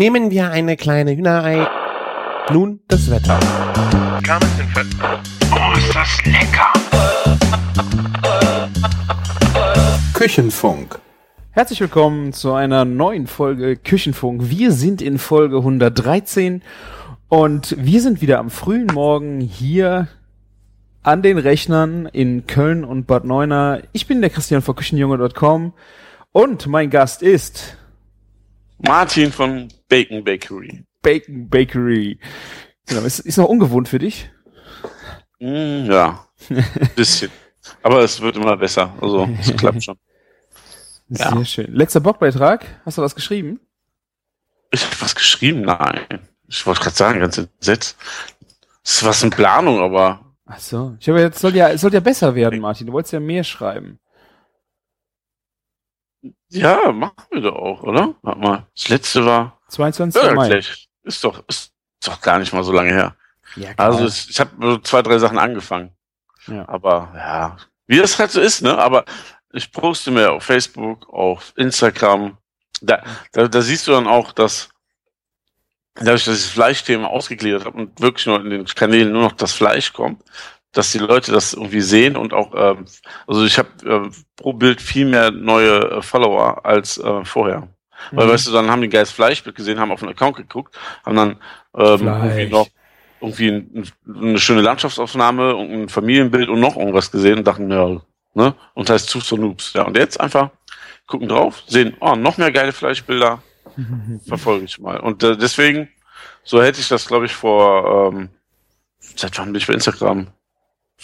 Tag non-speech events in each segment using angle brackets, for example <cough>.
Nehmen wir eine kleine Hühnerei. Nun das Wetter. Oh, ist das lecker! Küchenfunk. Herzlich willkommen zu einer neuen Folge Küchenfunk. Wir sind in Folge 113 und wir sind wieder am frühen Morgen hier an den Rechnern in Köln und Bad Neuenahr. Ich bin der Christian von Küchenjunge.com und mein Gast ist Martin von Bacon Bakery. Bacon Bakery. Genau, ist, ist noch ungewohnt für dich. Mm, ja, <laughs> bisschen. Aber es wird immer besser. Also, es klappt schon. Sehr Ja. schön. Letzter Blogbeitrag. Hast du was geschrieben? Ich habe was geschrieben? Nein. Ich wollte gerade sagen, ganz entsetzt. Das ist was in Planung, aber Ach so. Ich habe jetzt soll ja es soll ja besser werden, Martin. Du wolltest ja mehr schreiben. Ja, machen wir doch auch, oder? Warte mal. Das letzte war. 22. Ja, Mai. Ist doch, ist doch gar nicht mal so lange her. Ja, klar. Also es, ich habe zwei, drei Sachen angefangen. Ja. Aber ja, wie das halt so ist, ne? Aber ich poste mir auf Facebook, auf Instagram. Da, da, da siehst du dann auch, dass dadurch, dass ich das Fleischthema ausgegliedert habe und wirklich nur in den Kanälen nur noch das Fleisch kommt, dass die Leute das irgendwie sehen und auch, ähm, also ich habe äh, pro Bild viel mehr neue äh, Follower als äh, vorher. Weil, Mhm. weißt du, dann haben die geiles Fleischbild gesehen, haben auf den Account geguckt, haben dann ähm, Fleisch. irgendwie noch irgendwie ein, eine schöne Landschaftsaufnahme und ein Familienbild und noch irgendwas gesehen und dachten, ja, ne? Und das heißt Zug zur Noobs. Ja, und jetzt einfach gucken drauf, sehen, oh, noch mehr geile Fleischbilder, <laughs> verfolge ich mal. Und äh, deswegen, so hätte ich das, glaube ich, vor, ähm, seit wann bin ich bei Instagram?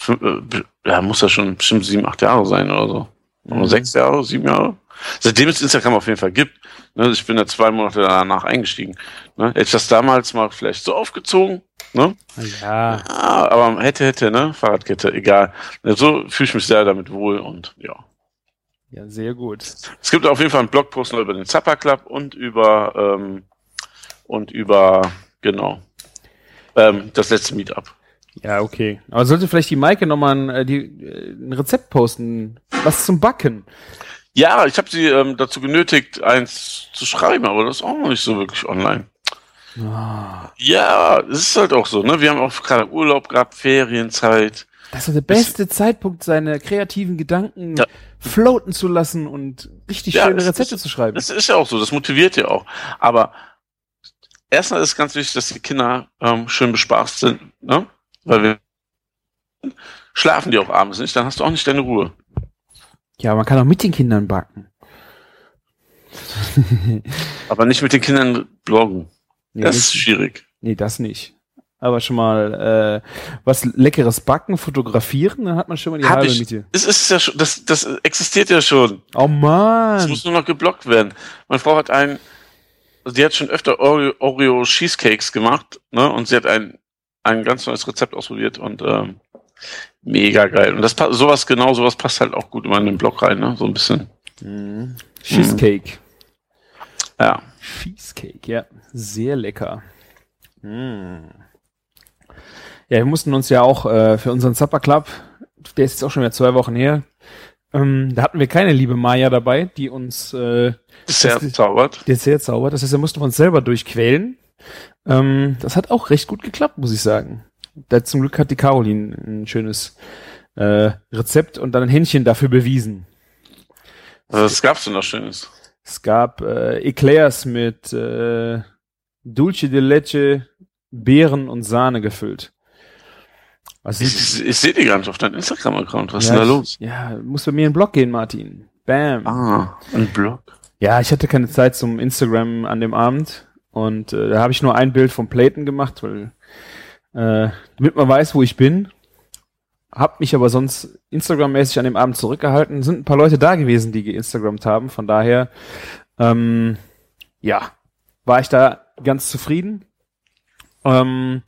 Äh, ja, muss ja schon bestimmt sieben, acht Jahre sein oder so. Mhm. sechs Jahre, sieben Jahre. Seitdem es Instagram auf jeden Fall gibt. Ne, ich bin da zwei Monate danach eingestiegen. Ne, hätte ich das damals mal vielleicht so aufgezogen, ne? Ja. Ah, aber hätte, hätte, ne? Fahrradkette, egal. So fühle ich mich sehr damit wohl und ja. Ja, sehr gut. Es gibt auf jeden Fall einen Blogpost noch über den Zappa Club und über ähm, und über genau ähm, das letzte Meetup. Ja, okay. Aber sollte vielleicht die Maike nochmal ein, äh, die, äh, ein Rezept posten? Was zum Backen? Ja, ich habe sie ähm, dazu genötigt, eins zu schreiben, aber das ist auch noch nicht so wirklich online. Ah, Ja, es ist halt auch so, ne? Wir haben auch gerade Urlaub gehabt, Ferienzeit. das ist der beste Zeitpunkt, seine kreativen Gedanken Ja. floaten zu lassen und richtig Ja, schöne Rezepte ist- zu schreiben. Das ist ja auch so, das motiviert ja auch. Aber erstmal ist ganz wichtig, dass die Kinder ähm, schön bespaßt sind, ne? Weil wir schlafen die auch abends nicht, dann hast du auch nicht deine Ruhe. Ja, man kann auch mit den Kindern backen. <laughs> Aber nicht mit den Kindern bloggen. Nee, Das ist schwierig. Nee, das nicht. Aber schon mal äh, was leckeres backen, fotografieren, dann hat man schon mal die Hab halbe ich. Miete. Es ist ja schon, das, das existiert ja schon. Oh Es man. muss nur noch geblockt werden. Meine Frau hat einen, also die hat schon öfter Oreo, Oreo Cheesecakes gemacht, ne? Und sie hat ein, ein ganz neues Rezept ausprobiert und ähm, mega geil. Und das sowas genau, sowas passt halt auch gut immer in den Blog rein, ne? So ein bisschen. Mhm. Cheesecake. Ja. Cheesecake, ja. Sehr lecker. Mm. Ja, wir mussten uns ja auch äh, für unseren Supper Club, der ist jetzt auch schon wieder zwei Wochen her, ähm, da hatten wir keine liebe Maya dabei, die uns äh, Dessert Das- zaubert. Dessert zaubert. Das heißt, wir mussten uns selber durchquälen. Ähm, das hat auch recht gut geklappt, muss ich sagen. Da zum Glück hat die Caroline ein schönes äh, Rezept und dann ein Händchen dafür bewiesen. Was gab's denn noch Schönes? Es gab äh, Eclairs mit äh, Dulce de Leche, Beeren und Sahne gefüllt. Was Ich, ich, ich sehe die gar nicht auf deinem Instagram-Account. Was ist ja, denn da ich- los? Ja, muss bei mir in den Blog gehen, Martin. Bam. Ah, ein Blog. Ja, ich hatte keine Zeit zum Instagram an dem Abend und äh, da habe ich nur ein Bild vom Platen gemacht, weil äh, damit man weiß, wo ich bin. Hab mich aber sonst Instagram-mäßig an dem Abend zurückgehalten. Sind ein paar Leute da gewesen, die geinstagrammt haben. Von daher, ähm, ja, war ich da ganz zufrieden. Ähm,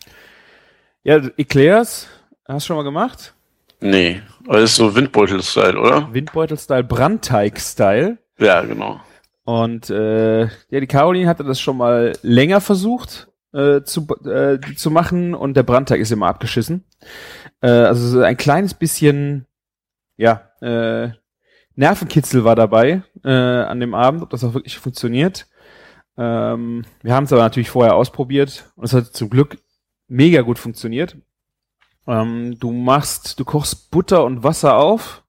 ja, Eclairs, hast du schon mal gemacht? Nee, aber das ist so Windbeutel-Style, oder? Windbeutel-Style, Brandteig-Style. Ja, genau. Und äh, ja, die Caroline hatte das schon mal länger versucht äh, zu, äh, zu machen und der Brandteig ist immer abgeschissen. Äh, also so ein kleines bisschen, ja, äh, Nervenkitzel war dabei äh, an dem Abend, ob das auch wirklich funktioniert. Ähm, wir haben es aber natürlich vorher ausprobiert und es hat zum Glück mega gut funktioniert. Ähm, du machst, du kochst Butter und Wasser auf,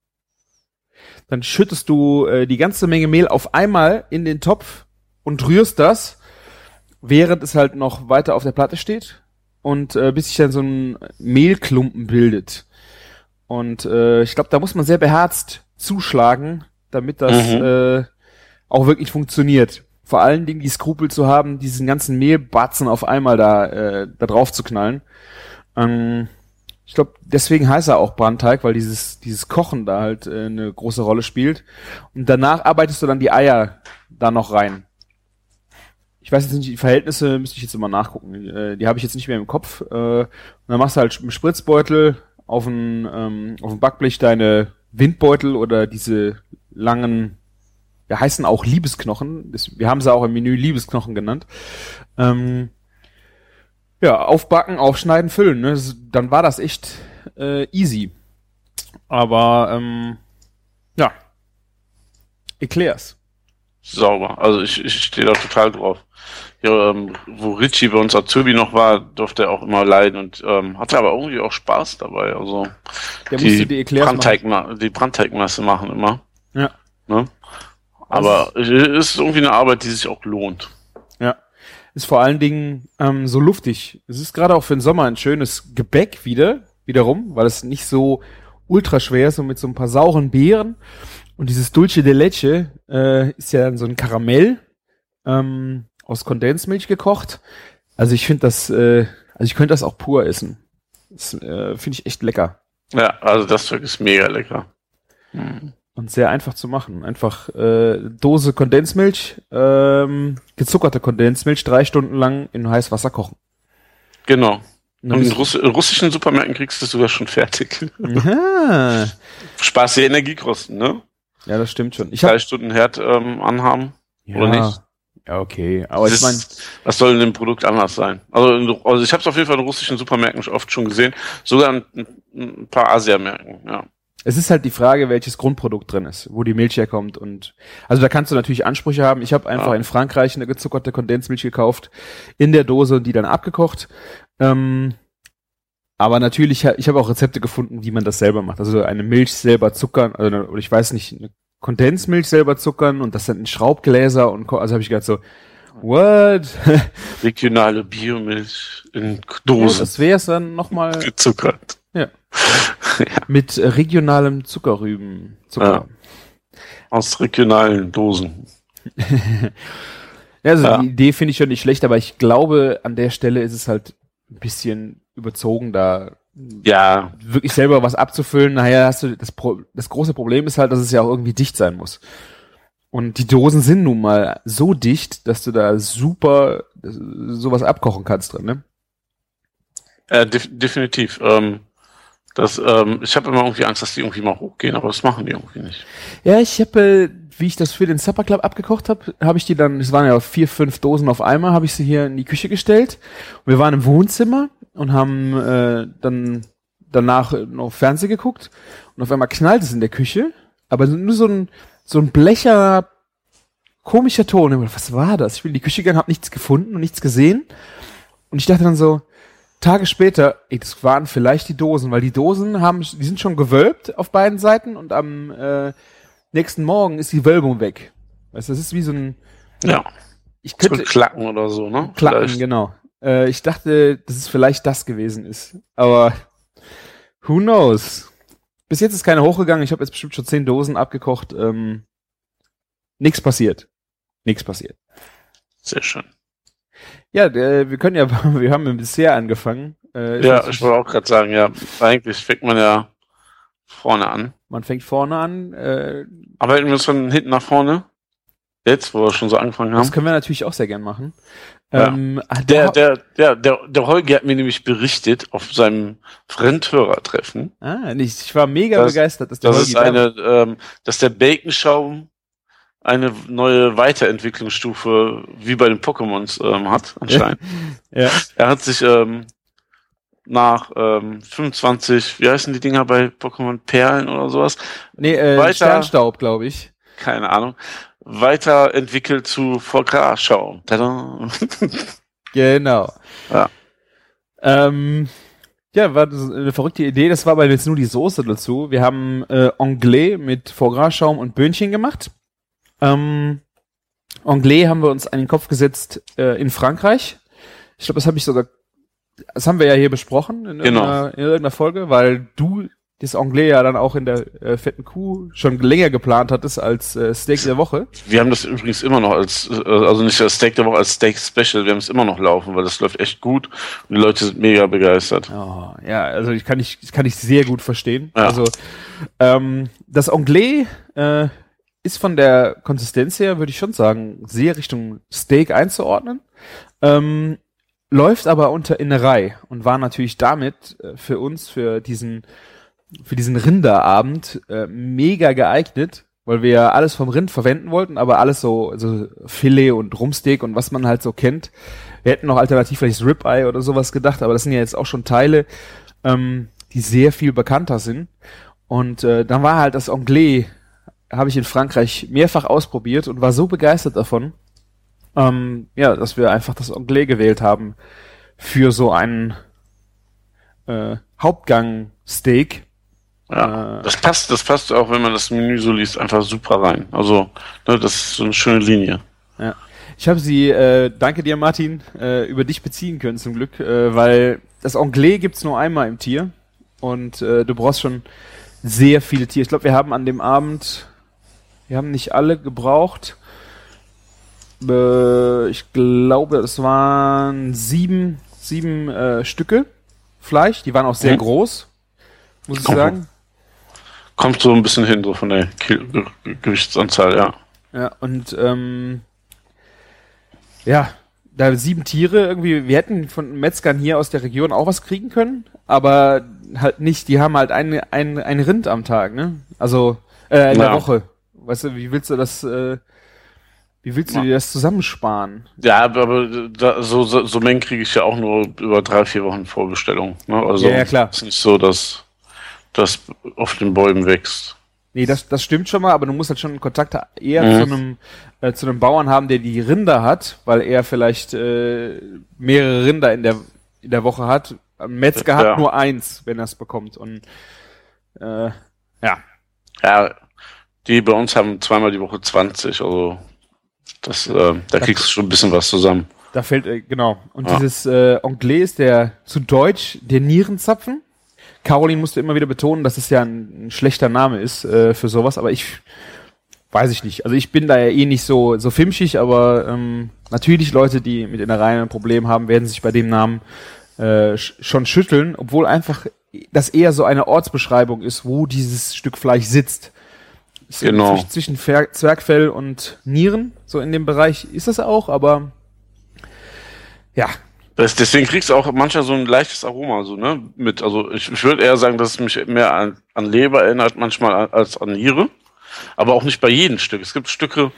dann schüttest du äh, die ganze Menge Mehl auf einmal in den Topf und rührst das, während es halt noch weiter auf der Platte steht und äh, bis sich dann so ein Mehlklumpen bildet. Und äh, ich glaube, da muss man sehr beherzt zuschlagen, damit das Mhm. äh, auch wirklich funktioniert. Vor allen Dingen die Skrupel zu haben, diesen ganzen Mehlbatzen auf einmal da, äh, da drauf zu knallen. Ähm, ich glaube, deswegen heißt er auch Brandteig, weil dieses, dieses Kochen da halt äh, eine große Rolle spielt. Und danach arbeitest du dann die Eier da noch rein. Ich weiß jetzt nicht, die Verhältnisse müsste ich jetzt immer nachgucken. Äh, die habe ich jetzt nicht mehr im Kopf. Äh, und dann machst du halt im Spritzbeutel auf ein, ähm, auf Backblech deine Windbeutel oder diese langen, ja, heißen auch Liebesknochen. Das, wir haben sie auch im Menü Liebesknochen genannt. Ähm, ja, aufbacken, aufschneiden, füllen. Ne? Dann war das echt äh, easy. Aber ähm, ja, Eclairs. Sauber. Also ich, ich stehe da total drauf. Ja, ähm, wo Richie bei uns Azubi noch war, durfte er auch immer leiden und ähm, hatte aber irgendwie auch Spaß dabei. Also Der die, musste die Eclairs machen. Die Brandteigmasse machen immer. Ja. Ne? Aber es ist irgendwie eine Arbeit, die sich auch lohnt. Ist vor allen Dingen ähm, so luftig. Es ist gerade auch für den Sommer ein schönes Gebäck wieder, wiederum, weil es nicht so ultra schwer ist und mit so ein paar sauren Beeren. Und dieses Dulce de Leche äh, ist ja so ein Karamell ähm, aus Kondensmilch gekocht. Also ich finde das, äh, also ich könnte das auch pur essen. Das äh, finde ich echt lecker. Ja, also das Zeug ist mega lecker. Hm. Und sehr einfach zu machen. Einfach äh, Dose Kondensmilch, ähm, gezuckerte Kondensmilch, drei Stunden lang in heißes Wasser kochen. Genau. Und in Russ russischen Supermärkten kriegst du es sogar schon fertig. Aha. <laughs> Spaß die Energiekosten, ne? Ja, das stimmt schon. Ich Drei Stunden Herd ähm, anhaben. ja, oder nicht? Ja, okay. Aber ich Das meine, ist- was soll in dem Produkt anders sein? Also, also ich habe es auf jeden Fall in russischen Supermärkten oft schon gesehen, sogar in, in ein paar Asiamärkten. Ja. Es ist halt die Frage, welches Grundprodukt drin ist, wo die Milch herkommt. Und also da kannst du natürlich Ansprüche haben. Ich habe einfach Ja. in Frankreich eine gezuckerte Kondensmilch gekauft in der Dose und die dann abgekocht. Ähm, aber natürlich, ich habe auch Rezepte gefunden, wie man das selber macht. Also eine Milch selber zuckern, also, ich weiß nicht, eine Kondensmilch selber zuckern und das dann in Schraubgläser und also habe ich gedacht so, what? <laughs> Regionale Biomilch in Ja, Dosen das wäre es dann nochmal gezuckert. <laughs> mit äh, regionalem Zuckerrüben. Zucker. Aus regionalen Dosen. <laughs> Ja, also Ja. die Idee finde ich schon nicht schlecht, aber ich glaube, an der Stelle ist es halt ein bisschen überzogen, da Ja, wirklich selber was abzufüllen. Nachher hast du das, Pro das große Problem ist halt, dass es ja auch irgendwie dicht sein muss. Und die Dosen sind nun mal so dicht, dass du da super sowas abkochen kannst drin, ne? äh, def definitiv. Ähm, das, ähm, ich habe immer irgendwie Angst, dass die irgendwie mal hochgehen, aber das machen die irgendwie nicht. Ja, ich habe, äh, wie ich das für den Supper Club abgekocht habe, habe ich die dann, es waren ja vier, fünf Dosen auf einmal, habe ich sie hier in die Küche gestellt. Und wir waren im Wohnzimmer und haben äh, dann danach noch Fernsehen geguckt und auf einmal knallt es in der Küche, aber nur so ein so ein blecher komischer Ton. Was war das? Ich bin in die Küche gegangen, habe nichts gefunden und nichts gesehen und ich dachte dann so Tage später, ey, das waren vielleicht die Dosen, weil die Dosen haben, die sind schon gewölbt auf beiden Seiten und am äh, nächsten Morgen ist die Wölbung weg. Weißt du, das ist wie so ein, Ja, ich so könnte, Klacken oder so, ne? Klacken, Vielleicht. genau. Äh, ich dachte, dass es vielleicht das gewesen ist. Aber who knows? Bis jetzt ist keine hochgegangen. Ich habe jetzt bestimmt schon zehn Dosen abgekocht. Ähm, Nichts passiert. Nichts passiert. Sehr schön. Ja, äh, wir können ja, <laughs> wir haben dem Dessert angefangen. Äh, ist Ja, ich wollte auch gerade sagen, ja, eigentlich fängt man ja vorne an. man fängt vorne an. Äh, Arbeiten wir uns von hinten nach vorne? Jetzt, wo wir schon so angefangen das haben. können wir natürlich auch sehr gern machen. Ja. Ähm, ah, Der, der, der, der, der Holger hat mir nämlich berichtet auf seinem Fremdhörertreffen, ah, nicht. Ich war mega Das- begeistert, dass der dass Holgi es da war. eine, ähm, dass der Baconschaum eine neue Weiterentwicklungsstufe wie bei den Pokémons ähm, hat, anscheinend. <laughs> Ja. Er hat sich ähm, nach ähm, 25, wie heißen die Dinger bei Pokémon Perlen oder sowas? Nee, äh, Weiter- Sternstaub, glaube ich. Keine Ahnung. weiterentwickelt zu VK-Schau. Tada. <laughs> Genau. Ja. Ähm, ja, war eine verrückte Idee. Das war aber jetzt nur die Soße dazu. Wir haben äh, Anglais mit Foie Gras Schaum und Böhnchen gemacht. Ähm, Anglais haben wir uns an den Kopf gesetzt äh, in Frankreich. Ich glaube, das habe ich sogar, das haben wir ja hier besprochen in, Genau. irgendeiner, in irgendeiner Folge, weil du das Anglais ja dann auch in der äh, fetten Kuh schon länger geplant hattest als äh, Steak der Woche. Wir haben das übrigens immer noch als, äh, also nicht als Steak der Woche, als Steak Special. Wir haben es immer noch laufen, weil das läuft echt gut und die Leute sind mega begeistert. Oh, ja, also ich kann ich kann ich sehr gut verstehen. Ja. Also ähm, das Anglais äh, ist von der Konsistenz her, würde ich schon sagen, sehr Richtung Steak einzuordnen. Ähm, läuft aber unter Innerei und war natürlich damit äh, für uns für diesen für diesen Rinderabend äh, mega geeignet, weil wir ja alles vom Rind verwenden wollten, aber alles so, so Filet und Rumsteak und was man halt so kennt. Wir hätten noch alternativ vielleicht das Ribeye oder sowas gedacht, aber das sind ja jetzt auch schon Teile, ähm, die sehr viel bekannter sind. Und äh, dann war halt das Anglais, habe ich in Frankreich mehrfach ausprobiert und war so begeistert davon, ähm, ja, dass wir einfach das Anglais gewählt haben für so einen äh, Hauptgang-Steak. Ja, Äh. das passt, das passt auch, wenn man das Menü so liest, einfach super rein. Also, ne, das ist so eine schöne Linie. Ja. Ich habe sie, äh, danke dir Martin, äh, über dich beziehen können zum Glück, äh, weil das Anglais gibt's nur einmal im Tier und äh, du brauchst schon sehr viele Tiere. Ich glaube, wir haben an dem Abend, wir haben nicht alle gebraucht. Äh, ich glaube, es waren sieben, sieben äh, Stücke Fleisch. Die waren auch sehr Mhm. groß, muss ich Oh. sagen. Kommt so ein bisschen hin, so von der Gewichtsanzahl, ja. Ja, und ähm, ja, da sieben Tiere irgendwie, wir hätten von Metzgern hier aus der Region auch was kriegen können, aber halt nicht, die haben halt ein, ein, ein Rind am Tag, ne? Also äh, in der Ja. Woche. Weißt du, wie willst du das, äh, wie willst du dir das zusammensparen? Ja, aber, da, so, so, so Mengen kriege ich ja auch nur über drei, vier Wochen Vorbestellung. Ne? Also Ja, ja, klar. ist nicht so, dass das auf den Bäumen wächst. Nee, das, das stimmt schon mal, aber du musst halt schon Kontakt eher Mhm. zu einem äh, zu einem Bauern haben, der die Rinder hat, weil er vielleicht äh, mehrere Rinder in der in der Woche hat. Ein Metzger hat Ja. nur eins, wenn er es bekommt. Und äh, ja, Ja, die bei uns haben zweimal die Woche 20, also das, äh, da kriegst du schon ein bisschen was zusammen. da fällt äh, genau. Und Ja. dieses äh, Anglais ist der zu Deutsch der Nierenzapfen. Caroline musste immer wieder betonen, dass es ja ein, ein schlechter Name ist äh, für sowas, aber ich weiß ich nicht. Also ich bin da ja eh nicht so so filmschig, aber ähm, natürlich Leute, die mit Innereien ein Problem haben, werden sich bei dem Namen äh, sch schon schütteln, obwohl einfach das eher so eine Ortsbeschreibung ist, wo dieses Stück Fleisch sitzt. Genau. Zwischen, zwischen Zwergfell und Nieren, so in dem Bereich ist es auch, aber ja, Das, deswegen kriegst du auch manchmal so ein leichtes Aroma, so, ne, mit. Also ich, ich würde eher sagen, dass es mich mehr an, an Leber erinnert, manchmal als an Niere. Aber auch nicht bei jedem Stück. Es gibt Stücke,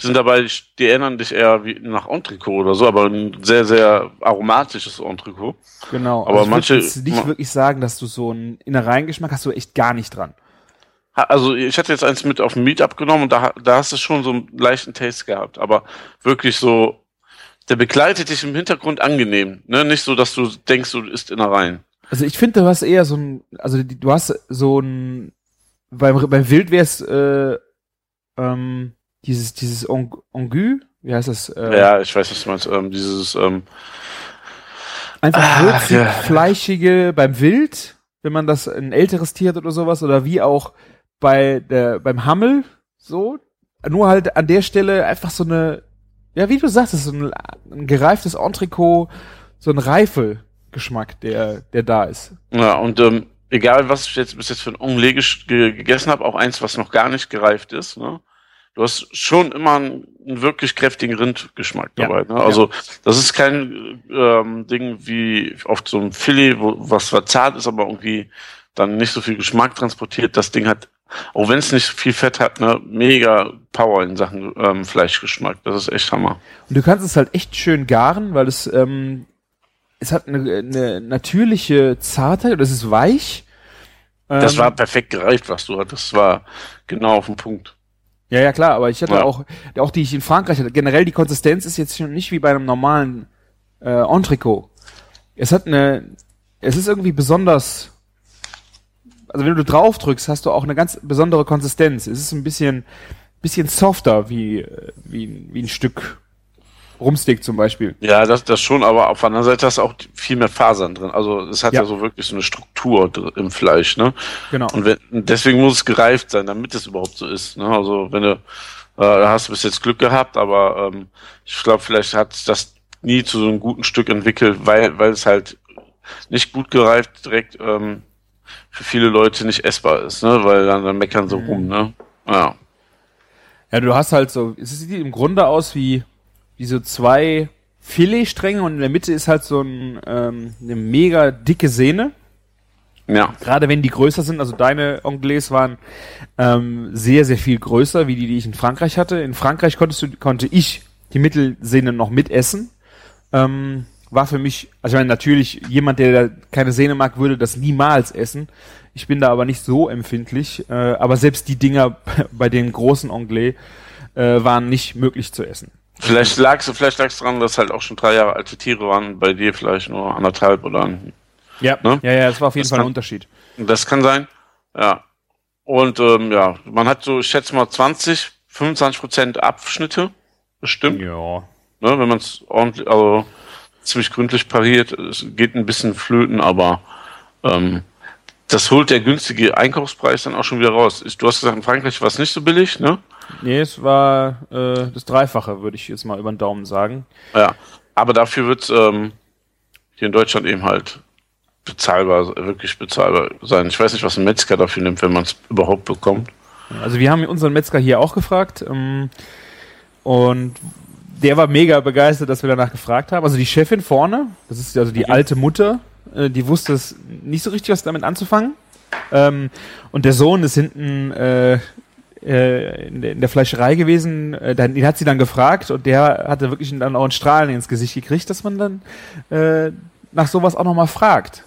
die sind dabei, die- erinnern dich eher wie nach Entrecot oder so, aber ein sehr, sehr aromatisches Entrecot. Genau, Aber also ich manche- würde jetzt nicht wirklich sagen, dass du so einen Innereiengeschmack hast du echt gar nicht dran. Also ich hatte jetzt eins mit auf dem Meetup genommen und da, da hast du schon so einen leichten Taste gehabt, aber wirklich so, der begleitet dich im Hintergrund angenehm, ne? Nicht so, dass du denkst, du isst Innereien. Also ich finde, du hast eher so ein, also du hast so ein, beim, beim Wild wär's, äh, ähm, dieses, dieses Ong- Ongu, wie heißt das? Äh, Ja, ich weiß, was du meinst. Ähm, dieses, ähm, Einfach Ah, würzig, ja. fleischige beim Wild, wenn man das ein älteres Tier hat oder sowas, oder wie auch bei der, beim Hammel, so. Nur halt an der Stelle einfach so eine, ja, wie du sagst, so ein, ein gereiftes Entrecot, so ein Reifelgeschmack, der, der da ist. ja, und ähm, egal, was ich jetzt bis jetzt für ein Omelette ge gegessen habe, auch eins, was noch gar nicht gereift ist, ne? Du hast schon immer einen, einen wirklich kräftigen Rindgeschmack Ja, dabei. Ne? Also das ist kein ähm, Ding wie oft so ein Filet, wo, was zwar zart ist, aber irgendwie dann nicht so viel Geschmack transportiert. Das Ding hat, auch wenn es nicht viel Fett hat, ne, mega Power in Sachen ähm, Fleischgeschmack. Das ist echt Hammer. Und du kannst es halt echt schön garen, weil es, ähm, es hat eine, eine natürliche Zartheit, oder es ist weich. Das Ähm, war perfekt gereift, was du hattest. Das war genau auf den Punkt. Ja, ja, klar, aber ich hatte Ja. auch, auch die ich in Frankreich hatte. Generell die Konsistenz ist jetzt schon nicht wie bei einem normalen äh, Entrecot. Es hat eine, es ist irgendwie besonders, also wenn du drauf drückst, hast du auch eine ganz besondere Konsistenz. Es ist ein bisschen, bisschen softer wie, wie, wie ein Stück Rumsteak zum Beispiel. Ja, das, das schon, aber auf der anderen Seite hast du auch viel mehr Fasern drin. Also es hat ja, Ja. so wirklich so eine Struktur im Fleisch, ne? Genau. Und wenn, deswegen muss es gereift sein, damit es überhaupt so ist. Ne? Also wenn du, äh, da hast du bis jetzt Glück gehabt, aber ähm, ich glaube, vielleicht hat das nie zu so einem guten Stück entwickelt, weil, weil es halt nicht gut gereift direkt ähm, für viele Leute nicht essbar ist, ne? Weil dann, dann meckern sie rum, ne? Ja. Ja, du hast halt so, es sieht im Grunde aus wie, wie so zwei Filetstränge und in der Mitte ist halt so ein, ähm, eine mega dicke Sehne. Ja. Gerade wenn die größer sind, also deine Anglais waren ähm, sehr, sehr viel größer, wie die, die ich in Frankreich hatte. In Frankreich konntest du, konnte ich die Mittelsehne noch mitessen. Ähm, war für mich, also ich meine, natürlich, jemand, der da keine Sehne mag, würde das niemals essen. Ich bin da aber nicht so empfindlich. Äh, aber selbst die Dinger <laughs> bei den großen Anglais äh, waren nicht möglich zu essen. Vielleicht lag's, vielleicht lag's dran, dass halt auch schon drei Jahre alte Tiere waren, bei dir vielleicht nur anderthalb oder ein Ja, Ne? ja, ja, das war auf jeden Das Fall ein Unterschied. Das kann sein. Ja. Und ähm, ja, man hat so, ich schätze mal 20, 25 Prozent Abschnitte, bestimmt. Ja. Ne, wenn man es ordentlich, also ziemlich gründlich pariert. Es geht ein bisschen flöten, aber ähm, das holt der günstige Einkaufspreis dann auch schon wieder raus. Du hast gesagt, in Frankreich war es nicht so billig, ne? Nee, es war äh, das Dreifache, würde ich jetzt mal über den Daumen sagen. Ja. Aber dafür wird ähm, hier in Deutschland eben halt bezahlbar, wirklich bezahlbar sein. Ich weiß nicht, was ein Metzger dafür nimmt, wenn man es überhaupt bekommt. Also wir haben unseren Metzger hier auch gefragt ähm, und der war mega begeistert, dass wir danach gefragt haben. Also die Chefin vorne, das ist also die Mhm. alte Mutter, äh, die wusste es nicht so richtig, was damit anzufangen. Ähm, und der Sohn ist hinten äh, äh, in, der, Fleischerei gewesen, äh, dann, den hat sie dann gefragt und der hatte wirklich dann auch ein Strahlen ins Gesicht gekriegt, dass man dann äh, nach sowas auch nochmal fragt.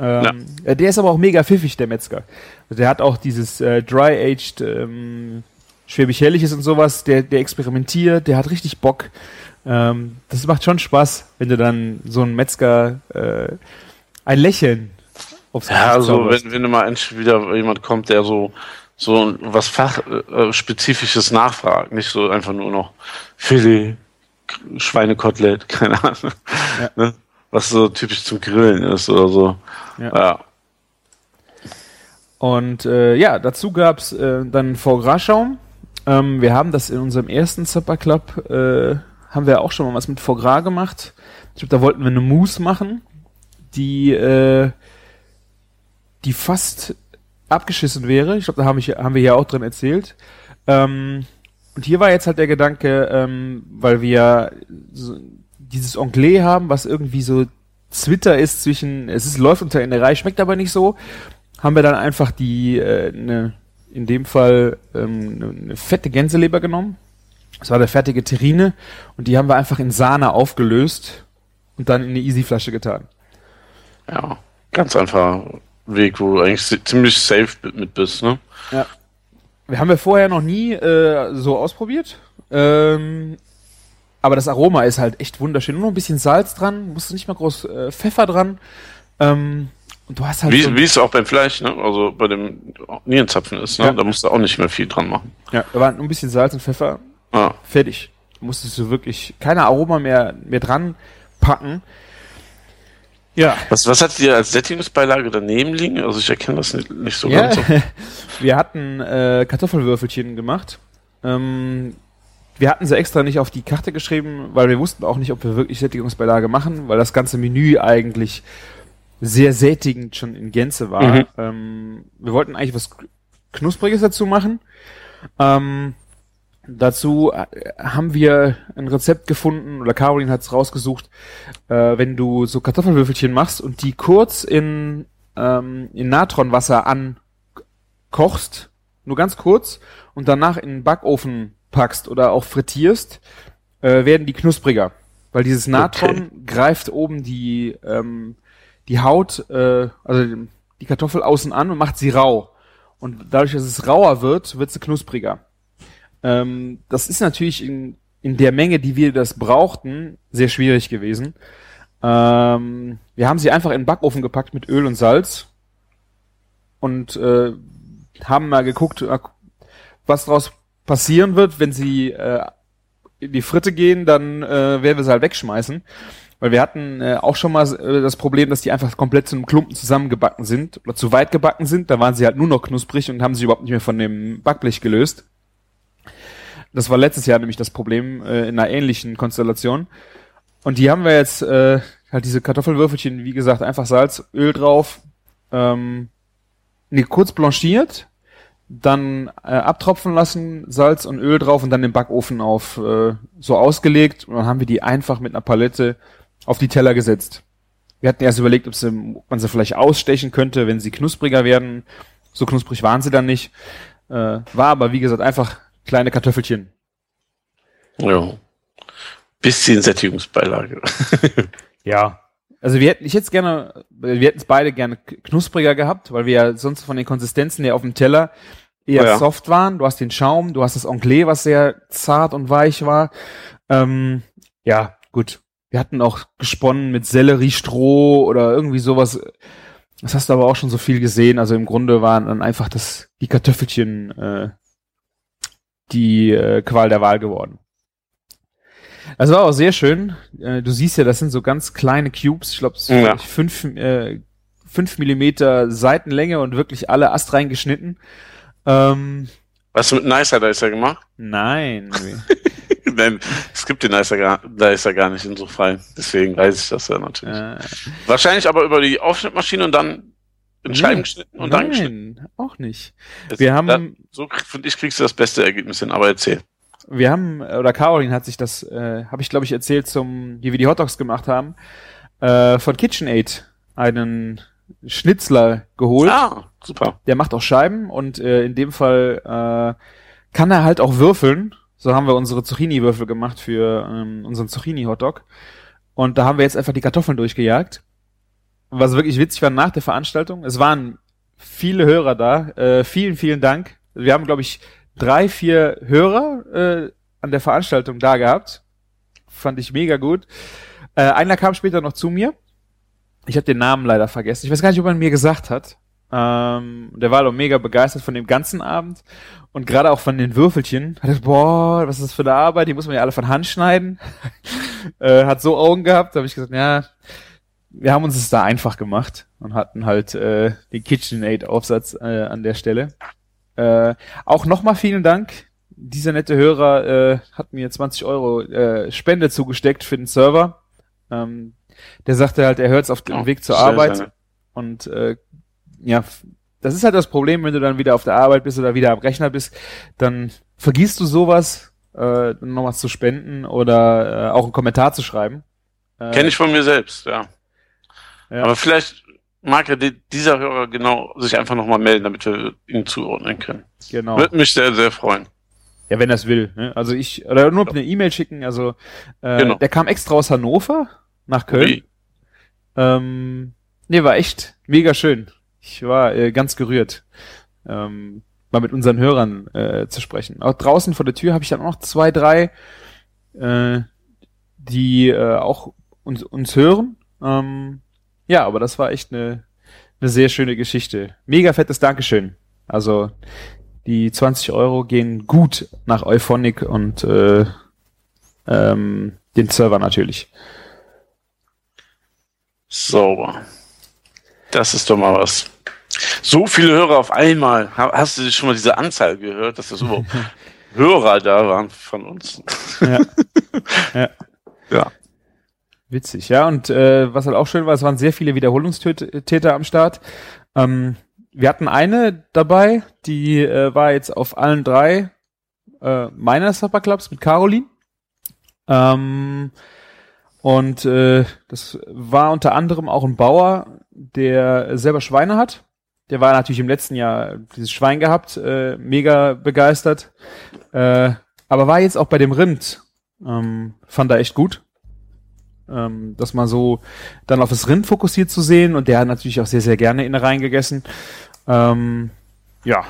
Ähm, äh, Der ist aber auch mega pfiffig, der Metzger. Also der hat auch dieses äh, Dry-Aged ähm, Schwäbisch Herrliches und sowas, der, der experimentiert, der hat richtig Bock. Ähm, das macht schon Spaß, wenn du dann so einen Metzger äh, ein Lächeln aufs Ja, Gesicht also zauberst. wenn, wenn mal wieder jemand kommt, der so so was fachspezifisches nachfragt, nicht so einfach nur noch Filet, K- Schweinekotelett, <laughs> keine Ahnung, Ja. ne? was so typisch zum Grillen ist oder so. Ja. Ja, Und äh, ja, dazu gab's äh, dann Foie Gras Schaum. Ähm, wir haben das in unserem ersten Supper Club, äh, haben wir auch schon mal was mit Foie Gras gemacht. Ich glaube, da wollten wir eine Mousse machen, die, äh, die fast abgeschissen wäre. Ich glaube, da haben, ich, haben wir ja auch drin erzählt. Ähm, und hier war jetzt halt der Gedanke, ähm, weil wir so dieses Anglais haben, was irgendwie so Zwitter ist zwischen, es ist, läuft unter Innerei, schmeckt aber nicht so, haben wir dann einfach die, äh, ne, in dem Fall ähm, eine ne fette Gänseleber genommen. Das war der fertige Terrine und die haben wir einfach in Sahne aufgelöst und dann in eine Easy-Flasche getan. ja, ganz einfacher Weg, wo du eigentlich ziemlich safe mit bist, ne? Ja. Wir haben wir vorher noch nie äh, so ausprobiert. Ähm, aber das Aroma ist halt echt wunderschön. Nur noch ein bisschen Salz dran, musst du nicht mal groß äh, Pfeffer dran. Ähm, und du hast halt so, Wie, wie es auch beim Fleisch, ne? Also bei dem Nierenzapfen ist, ne? Ja. Da musst du auch nicht mehr viel dran machen. ja, da war nur ein bisschen Salz und Pfeffer, Ja. fertig. Da musstest du wirklich keine Aroma mehr, mehr dran packen. Ja, Was, was hat dir als Sättigungsbeilage daneben liegen? Also ich erkenne das nicht, nicht so ja. ganz. So. <laughs> wir hatten äh, Kartoffelwürfelchen gemacht. Ähm, wir hatten sie extra nicht auf die Karte geschrieben, weil wir wussten auch nicht, ob wir wirklich Sättigungsbeilage machen, weil das ganze Menü eigentlich sehr sättigend schon in Gänze war. Mhm. Ähm, wir wollten eigentlich was Knuspriges dazu machen. Ähm, dazu äh, haben wir ein Rezept gefunden, oder Caroline hat es rausgesucht, äh, wenn du so Kartoffelwürfelchen machst und die kurz in, ähm, in Natronwasser ankochst, nur ganz kurz, und danach in den Backofen packst oder auch frittierst, äh, werden die knuspriger. Weil dieses Natron greift oben die, ähm, die Haut, äh, also die Kartoffel außen an und macht sie rau. Und dadurch, dass es rauer wird, wird sie knuspriger. Ähm, das ist natürlich in, in der Menge, die wir das brauchten, sehr schwierig gewesen. Ähm, wir haben sie einfach in den Backofen gepackt mit Öl und Salz und äh, haben mal geguckt, äh, was daraus passieren wird, wenn sie äh, in die Fritte gehen, dann äh, werden wir sie halt wegschmeißen. Weil wir hatten äh, auch schon mal äh, das Problem, dass die einfach komplett zu einem Klumpen zusammengebacken sind oder zu weit gebacken sind. Da waren sie halt nur noch knusprig und haben sich überhaupt nicht mehr von dem Backblech gelöst. Das war letztes Jahr nämlich das Problem äh, in einer ähnlichen Konstellation. Und die haben wir jetzt äh, halt diese Kartoffelwürfelchen, wie gesagt, einfach Salz, Öl drauf, ähm, nee, kurz blanchiert, dann äh, abtropfen lassen, Salz und Öl drauf und dann den Backofen auf äh, so ausgelegt und dann haben wir die einfach mit einer Palette auf die Teller gesetzt. Wir hatten erst überlegt, ob, sie, ob man sie vielleicht ausstechen könnte, wenn sie knuspriger werden. So knusprig waren sie dann nicht. Äh, war aber, wie gesagt, einfach kleine Kartoffelchen. Ja. Bisschen Sättigungsbeilage. <laughs> ja. Also wir hätten, ich hätte gerne, wir hätten es beide gerne knuspriger gehabt, weil wir ja sonst von den Konsistenzen her auf dem Teller eher oh ja. soft waren. Du hast den Schaum, du hast das Anglais, was sehr zart und weich war. Ähm, ja, gut. Wir hatten auch gesponnen mit Selleriestroh oder irgendwie sowas. Das hast du aber auch schon so viel gesehen. Also im Grunde waren dann einfach das, die Kartoffelchen äh, die äh, Qual der Wahl geworden. Das war auch sehr schön. Äh, du siehst ja, das sind so ganz kleine Cubes. Ich glaube, ja. fünf, äh, fünf Millimeter Seitenlänge und wirklich alle Ast reingeschnitten. Ähm, Was du mit Nicer Dicer gemacht? Nein. <laughs> <laughs> Nein, es gibt den Nicer gar, Dicer gar nicht in so frei. Deswegen weiß ich das ja natürlich. Äh, Wahrscheinlich aber über die Aufschnittmaschine und dann in Scheiben geschnitten und nein, dann geschnitten. Nein, auch nicht. Jetzt, wir haben, da, so finde ich, kriegst du das beste Ergebnis hin, aber erzähl. Wir haben, oder Caroline hat sich das, äh, habe ich glaube ich erzählt, zum, wie wir die Hotdogs gemacht haben, äh, von KitchenAid einen Schnitzler geholt. Ah, super. Der macht auch Scheiben und äh, in dem Fall äh, kann er halt auch würfeln. So haben wir unsere Zucchini-Würfel gemacht für ähm, unseren Zucchini-Hotdog. Und da haben wir jetzt einfach die Kartoffeln durchgejagt. Was wirklich witzig war nach der Veranstaltung, es waren viele Hörer da. Äh, vielen, vielen Dank. Wir haben, glaube ich, drei, vier Hörer äh, an der Veranstaltung da gehabt. Fand ich mega gut. Äh, einer kam später noch zu mir. Ich habe den Namen leider vergessen. Ich weiß gar nicht, ob er mir gesagt hat. Ähm, der war doch mega begeistert von dem ganzen Abend und gerade auch von den Würfelchen. Hat gesagt, boah, was ist das für eine Arbeit? Die muss man ja alle von Hand schneiden. <laughs> äh, hat so Augen gehabt. Da habe ich gesagt, ja, wir haben uns es da einfach gemacht und hatten halt äh, den KitchenAid-Aufsatz äh, an der Stelle. Äh, auch nochmal vielen Dank. Dieser nette Hörer äh, hat mir 20 Euro äh, Spende zugesteckt für den Server. Ähm, der sagte halt, er hört es auf dem oh, Weg zur Arbeit. Sehr. Und äh, ja, das ist halt das Problem, wenn du dann wieder auf der Arbeit bist oder wieder am Rechner bist, dann vergisst du sowas, äh, nochmal zu spenden oder äh, auch einen Kommentar zu schreiben. Äh, Kenne ich von mir selbst, ja. Ja. Aber vielleicht mag ja dieser Hörer genau sich einfach nochmal melden, damit wir ihn zuordnen können. Genau. Würde mich sehr, sehr freuen. Ja, wenn er es will. Ne? Also ich, oder nur eine E-Mail schicken. Also äh, genau. der kam extra aus Hannover nach Köln. Wie? Ähm, nee, war echt mega schön. Ich war äh, ganz gerührt, ähm, mal mit unseren Hörern äh, zu sprechen. Auch draußen vor der Tür habe ich dann auch noch zwei, drei, äh, die äh, auch uns, uns hören. Ähm, ja, aber das war echt eine, eine sehr schöne Geschichte. Mega fettes Dankeschön. Also die 20 Euro gehen gut nach Euphonic und äh, ähm, den Server natürlich. Sauber. Das ist doch mal was. So viele Hörer auf einmal. Hast du schon mal diese Anzahl gehört, dass das <laughs> überhaupt Hörer da waren von uns? Ja. <laughs> ja. ja. Witzig, ja. Und äh, was halt auch schön war, es waren sehr viele Wiederholungstäter am Start. Ähm, wir hatten eine dabei, die äh, war jetzt auf allen drei äh, meiner Supperclubs mit Caroline. Ähm, und äh, das war unter anderem auch ein Bauer, der selber Schweine hat. Der war natürlich im letzten Jahr dieses Schwein gehabt, äh, mega begeistert. Äh, aber war jetzt auch bei dem Rind, ähm, fand er echt gut ähm, das mal so dann auf das Rind fokussiert zu sehen und der hat natürlich auch sehr, sehr gerne Innereien gegessen. Ähm, ja,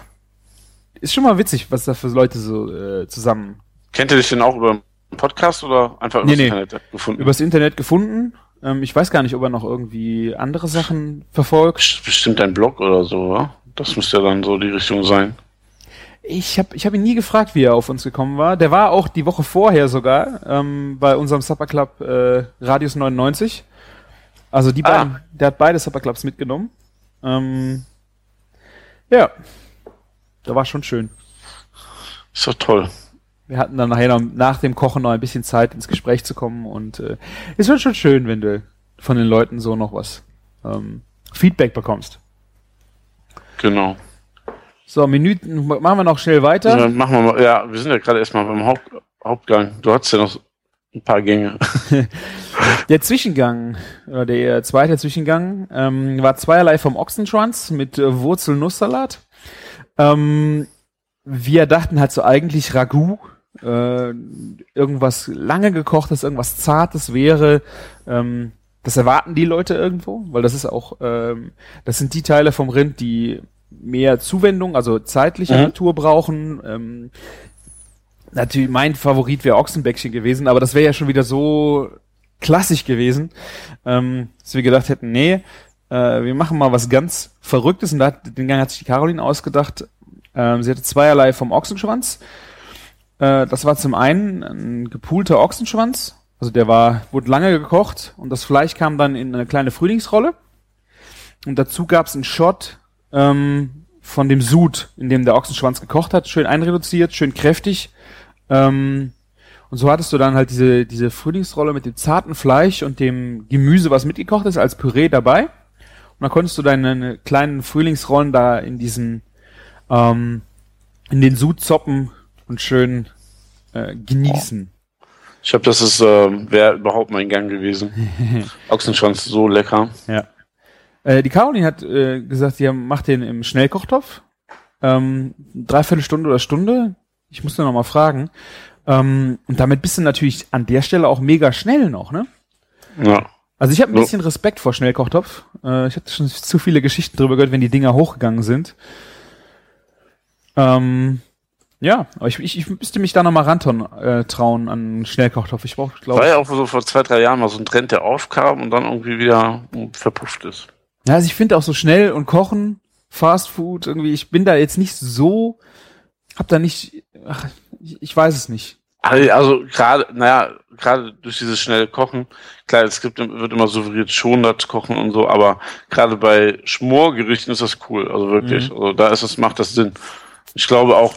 ist schon mal witzig, was da für Leute so äh, zusammen Kennt ihr dich denn auch über einen Podcast oder einfach über Nee, das nee. Internet gefunden? übers Internet gefunden. Ähm, ich weiß gar nicht, ob er noch irgendwie andere Sachen verfolgt. Best- Bestimmt ein Blog oder so, oder? Das müsste ja dann so die Richtung sein. Ich habe ich hab ihn nie gefragt, wie er auf uns gekommen war. Der war auch die Woche vorher sogar ähm, bei unserem Supper Club äh, Radius 99. Also die Ah. beiden, der hat beide Supper Clubs mitgenommen. Ähm, ja, da war schon schön. Ist doch toll. Wir hatten dann nachher noch, nach dem Kochen noch ein bisschen Zeit ins Gespräch zu kommen und äh, es wird schon schön, wenn du von den Leuten so noch was ähm, Feedback bekommst. Genau. So, Minuten machen wir noch schnell weiter. Dann machen wir mal, ja, wir sind ja gerade erstmal beim Haupt, Hauptgang. Du hast ja noch ein paar Gänge. <laughs> Der Zwischengang, oder der zweite Zwischengang, ähm, war zweierlei vom Ochsenschwanz mit äh, Wurzel-Nusssalat. Ähm, wir dachten halt so eigentlich Ragout, äh, irgendwas lange gekochtes, irgendwas zartes wäre. Ähm, das erwarten die Leute irgendwo, weil das ist auch, ähm, das sind die Teile vom Rind, die mehr Zuwendung, also zeitlicher Mhm. Natur brauchen. Ähm, natürlich, mein Favorit wäre Ochsenbäckchen gewesen, aber das wäre ja schon wieder so klassisch gewesen, ähm, dass wir gedacht hätten, nee, äh, wir machen mal was ganz Verrücktes und da hat, den Gang hat sich die Caroline ausgedacht. Ähm, sie hatte zweierlei vom Ochsenschwanz. Äh, das war zum einen ein gepulter Ochsenschwanz, also der war, wurde lange gekocht und das Fleisch kam dann in eine kleine Frühlingsrolle. Und dazu gab es einen Shot ähm, von dem Sud, in dem der Ochsenschwanz gekocht hat, schön einreduziert, schön kräftig. Ähm, und so hattest du dann halt diese, diese Frühlingsrolle mit dem zarten Fleisch und dem Gemüse, was mitgekocht ist, als Püree dabei. Und dann konntest du deine kleinen Frühlingsrollen da in diesen, ähm, in den Sud zoppen und schön äh, genießen. Ich glaube, das ist, ähm, wäre überhaupt mein Gang gewesen. <laughs> Ochsenschwanz so lecker. Ja. Äh, die Caroline hat äh, gesagt, sie macht den im Schnellkochtopf. Ähm, dreiviertel Stunde oder Stunde. Ich muss nur noch mal fragen. Ähm, und damit bist du natürlich an der Stelle auch mega schnell noch, ne? Ja. Also ich habe ein bisschen Respekt vor Schnellkochtopf. Äh, ich hatte schon zu viele Geschichten drüber gehört, wenn die Dinger hochgegangen sind. Ähm, ja, aber ich, ich, ich müsste mich da noch mal rantrauen äh, trauen an Schnellkochtopf. Ich brauche, War glaube ja auch so vor zwei, drei Jahren mal so ein Trend, der aufkam und dann irgendwie wieder verpufft ist. Ja, also ich finde auch so schnell und kochen, Fast Food, irgendwie, ich bin da jetzt nicht so, hab da nicht, ach, ich, ich weiß es nicht. Also also gerade, naja, gerade durch dieses schnelle Kochen, klar, es gibt, wird immer suggeriert, schon das Kochen und so, aber gerade bei Schmorgerichten ist das cool, also wirklich. Mhm. Also da ist es, macht das Sinn. Ich glaube auch,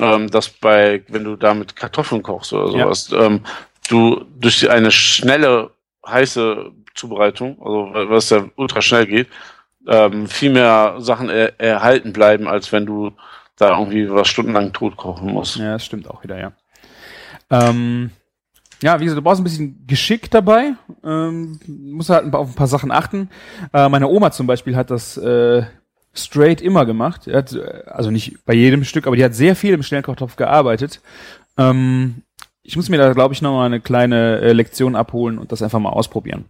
ähm, dass bei, wenn du da mit Kartoffeln kochst oder Ja. sowas, ähm, du durch eine schnelle, heiße Zubereitung, also was ja ultra schnell geht, ähm, viel mehr Sachen er, erhalten bleiben, als wenn du da irgendwie was stundenlang tot kochen musst. Ja, das stimmt auch wieder, ja. Ähm, ja, wie gesagt, du brauchst ein bisschen Geschick dabei. Ähm, musst halt auf ein paar Sachen achten. Äh, meine Oma zum Beispiel hat das äh, straight immer gemacht. Die hat, äh, also nicht bei jedem Stück, aber die hat sehr viel im Schnellkochtopf gearbeitet. Ähm, ich muss mir da, glaube ich, noch mal eine kleine äh, Lektion abholen und das einfach mal ausprobieren.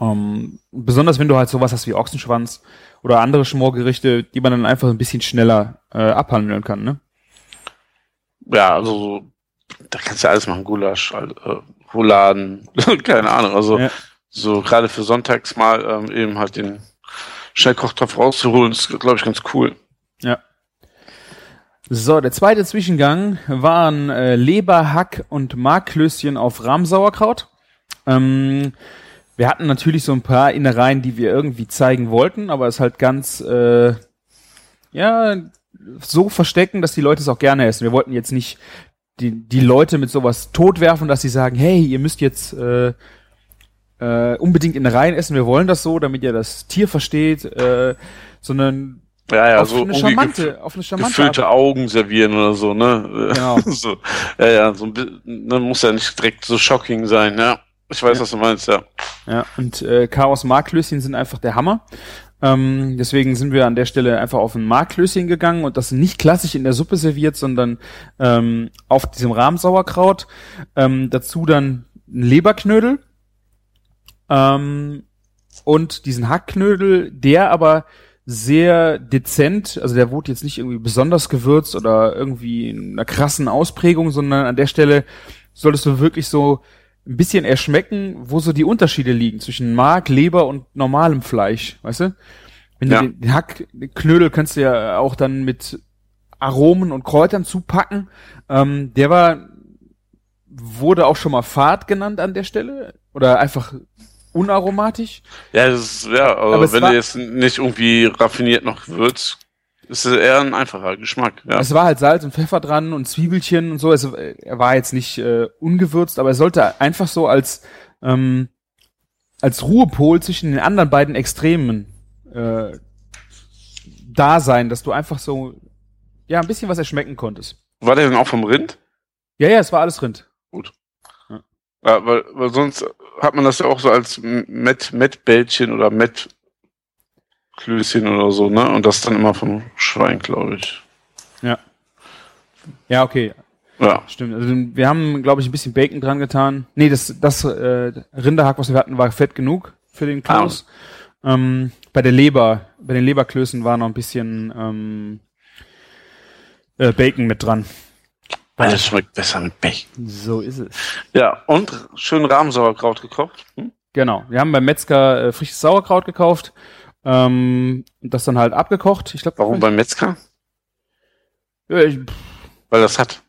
Ähm, besonders wenn du halt sowas hast wie Ochsenschwanz oder andere Schmorgerichte, die man dann einfach ein bisschen schneller äh, abhandeln kann, ne? ja, also so, da kannst du alles machen, Gulasch, all- äh, Rouladen, <laughs> keine Ahnung. Also Ja. so gerade für sonntags mal ähm, eben halt den Schnellkochtopf rauszuholen, ist, glaube ich, ganz cool. Ja. So, der zweite Zwischengang waren äh, Leber, Hack und Marklöschen auf Rahmsauerkraut. Ähm, wir hatten natürlich so ein paar Innereien, die wir irgendwie zeigen wollten, aber es halt ganz äh, ja so verstecken, dass die Leute es auch gerne essen. Wir wollten jetzt nicht die, die Leute mit sowas totwerfen, dass sie sagen, hey, ihr müsst jetzt äh, äh, unbedingt Innereien essen, wir wollen das so, damit ihr das Tier versteht, äh, sondern Ja, ja, auf, so eine charmante, auf eine charmante gefüllte Art. Augen servieren oder so, ne? Genau. <laughs> so, ja, ja, so ein bisschen, ne, muss ja nicht direkt so shocking sein, ja. Ich weiß, Ja. was du meinst, ja. Ja, und äh, Chaos Marklöschen sind einfach der Hammer. Ähm, deswegen sind wir an der Stelle einfach auf ein Marklöschen gegangen und das nicht klassisch in der Suppe serviert, sondern ähm, auf diesem Rahmsauerkraut. Ähm, dazu dann ein Leberknödel ähm, und diesen Hackknödel, der aber sehr dezent, also der wurde jetzt nicht irgendwie besonders gewürzt oder irgendwie in einer krassen Ausprägung, sondern an der Stelle solltest du wirklich so ein bisschen erschmecken, wo so die Unterschiede liegen zwischen Mark, Leber und normalem Fleisch, weißt du? Wenn Ja. du den, den Hackknödel kannst du ja auch dann mit Aromen und Kräutern zupacken. Ähm, der war, wurde auch schon mal Fad genannt an der Stelle oder einfach unaromatisch. Ja, ist, ja, Aber es wenn war- du jetzt nicht irgendwie raffiniert noch würzt, ist es eher ein einfacher Geschmack. Ja. Es war halt Salz und Pfeffer dran und Zwiebelchen und so. Es, er war jetzt nicht äh, ungewürzt, aber er sollte einfach so als ähm, als Ruhepol zwischen den anderen beiden Extremen äh, da sein, dass du einfach so ja ein bisschen was erschmecken konntest. War der denn auch vom Rind? Ja, ja, es war alles Rind. Ja, weil, weil sonst hat man das ja auch so als Met, Met-Bällchen oder Met-Klößchen oder so, ne? Und das dann immer vom Schwein, glaube ich. Ja, okay, Ja. stimmt. Also wir haben, glaube ich, ein bisschen Bacon dran getan. Nee, das das äh, Rinderhack, was wir hatten, war fett genug für den Kloß. Ähm, bei der Leber, bei den Leberklößen war noch ein bisschen ähm, äh, Bacon mit dran. Alles schmeckt besser mit Bacon. So ist es. Ja, und schön Rahmensauerkraut gekocht. Hm? Genau. Wir haben beim Metzger äh, frisches Sauerkraut gekauft. Ähm, und das dann halt abgekocht. Ich glaube, Warum beim Metzger? Ja, ich, Weil das hat.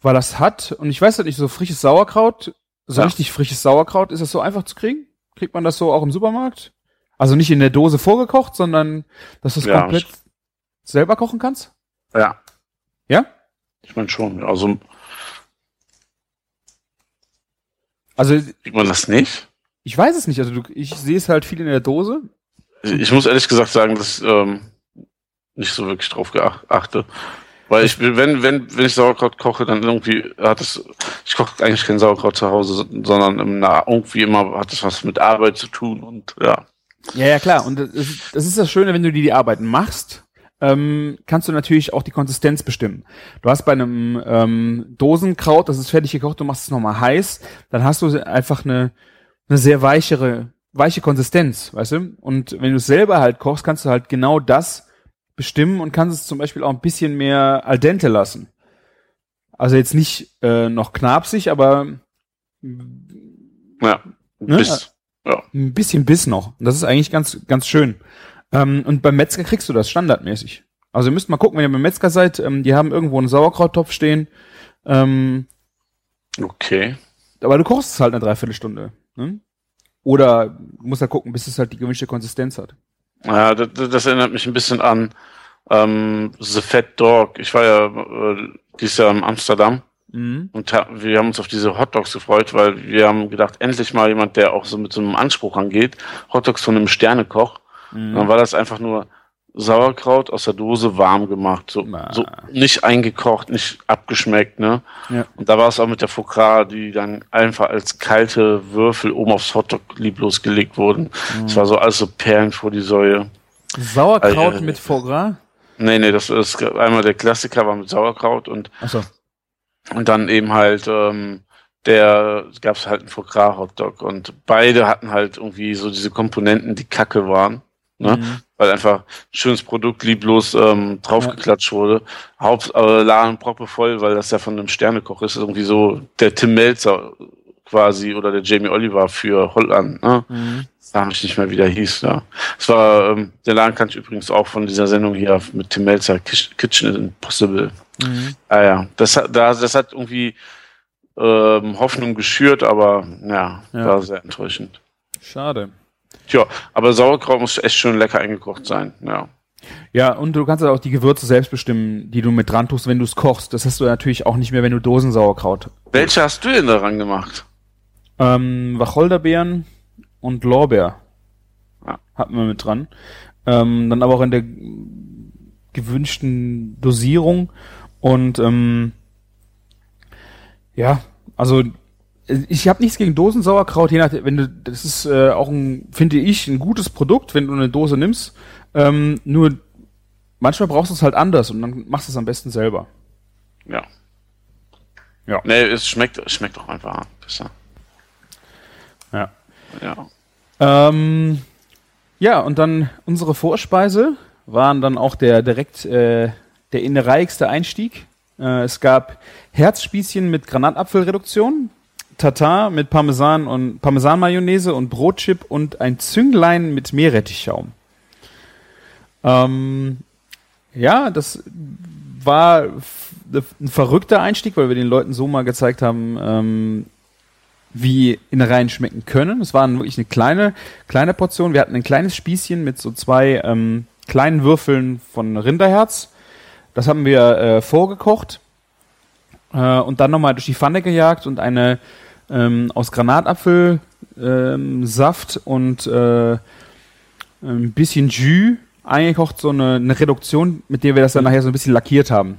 weil das hat, und ich weiß halt nicht, so frisches Sauerkraut, so Ja. richtig frisches Sauerkraut, ist das so einfach zu kriegen? Kriegt man das so auch im Supermarkt? Also nicht in der Dose vorgekocht, sondern dass du es Ja, komplett selber kochen kannst? Ja. Ja? Ich meine schon. Also Also kriegt man das nicht? ich weiß es nicht. Also du, ich sehe es halt viel in der Dose. Ich, muss ehrlich gesagt sagen, dass ich ähm, nicht so wirklich drauf geachte. Weil ich, wenn, wenn, wenn ich Sauerkraut koche, dann irgendwie hat es, ich koche eigentlich kein Sauerkraut zu Hause, sondern im, irgendwie immer hat es was mit Arbeit zu tun und ja. Ja, ja, klar. Und das ist, das ist das Schöne, wenn du dir die Arbeit machst, ähm, kannst du natürlich auch die Konsistenz bestimmen. Du hast bei einem ähm, Dosenkraut, das ist fertig gekocht, du machst es nochmal heiß, dann hast du einfach eine, eine sehr weichere, weiche Konsistenz, weißt du? Und wenn du es selber halt kochst, kannst du halt genau das bestimmen und kannst es zum Beispiel auch ein bisschen mehr al dente lassen. Also jetzt nicht äh, noch knapsig, aber Ja. Ne? Bis, ja. ein bisschen Biss noch. Und das ist eigentlich ganz, ganz schön. Ähm, und beim Metzger kriegst du das standardmäßig. Also ihr müsst mal gucken, wenn ihr beim Metzger seid, ähm, die haben irgendwo einen Sauerkrauttopf stehen. Ähm, Okay. aber du kochst es halt eine Dreiviertelstunde. Ne? Oder du musst halt gucken, bis es halt die gewünschte Konsistenz hat. Ja, das, das erinnert mich ein bisschen an ähm, The Fat Dog. Ich war ja äh, dieses Jahr in Amsterdam Mhm. und ha wir haben uns auf diese Hotdogs gefreut, weil wir haben gedacht, endlich mal jemand, der auch so mit so einem Anspruch angeht. Hotdogs von einem Sternekoch. Mhm. Dann war das einfach nur Sauerkraut aus der Dose warm gemacht, so, so nicht eingekocht, nicht abgeschmeckt, ne? Ja. Und da war es auch mit der Focaccia, die dann einfach als kalte Würfel oben aufs Hotdog lieblos gelegt wurden. Mhm. Es war so alles so Perlen vor die Säue. Sauerkraut Äh, mit Foie Gras? Nee, nee, das ist einmal der Klassiker war mit Sauerkraut und, Achso. und dann eben halt ähm, der gab es halt einen Focaccia Hotdog und beide hatten halt irgendwie so diese Komponenten, die Kacke waren. Ne? Mhm. weil einfach ein schönes Produkt lieblos ähm, draufgeklatscht wurde. Haupt äh, Laden proppe voll, weil das ja von einem Sternekoch ist, irgendwie so der Tim Melzer quasi oder der Jamie Oliver für Holland. Ne? Mhm. Sag ich nicht mehr, wie der hieß. Ja. Es war ähm, der Laden kannte ich übrigens auch von dieser Sendung hier mit Tim Melzer, Kitchen Impossible. Mhm. Ah ja, das hat, da, das hat irgendwie ähm, Hoffnung geschürt, aber ja, Ja. war sehr enttäuschend. Schade. Tja, aber Sauerkraut muss echt schön lecker eingekocht sein. Ja. Ja, und du kannst halt auch die Gewürze selbst bestimmen, die du mit dran tust, wenn du es kochst. Das hast du natürlich auch nicht mehr, wenn du Dosensauerkraut. Welche hast du denn daran gemacht? Ähm, Wacholderbeeren und Lorbeer Ja. hatten wir mit dran. Ähm, dann aber auch in der gewünschten Dosierung. Und ähm, ja, also ich habe nichts gegen Dosensauerkraut, je nach, wenn du, das ist äh, auch ein, finde ich, ein gutes Produkt, wenn du eine Dose nimmst. Ähm, nur manchmal brauchst du es halt anders und dann machst du es am besten selber. Ja. Ja. Nee, es schmeckt, es schmeckt auch einfach besser. Ja. Ja. Ähm, Ja, und dann unsere Vorspeise waren dann auch der direkt äh, der innereigste Einstieg. Äh, es gab Herzspießchen mit Granatapfelreduktion, Tatar mit Parmesan und Parmesan-Mayonnaise und Brotchip und ein Zünglein mit Meerrettichschaum. Ähm, ja, das war ein verrückter Einstieg, weil wir den Leuten so mal gezeigt haben, ähm, wie Innereien schmecken können. Es waren wirklich eine kleine, kleine Portion. Wir hatten ein kleines Spießchen mit so zwei ähm, kleinen Würfeln von Rinderherz. Das haben wir äh, vorgekocht äh, und dann nochmal durch die Pfanne gejagt und eine ähm, aus Granatapfelsaft ähm, und äh, ein bisschen Jus eingekocht, so eine, eine Reduktion, mit der wir das dann nachher so ein bisschen lackiert haben.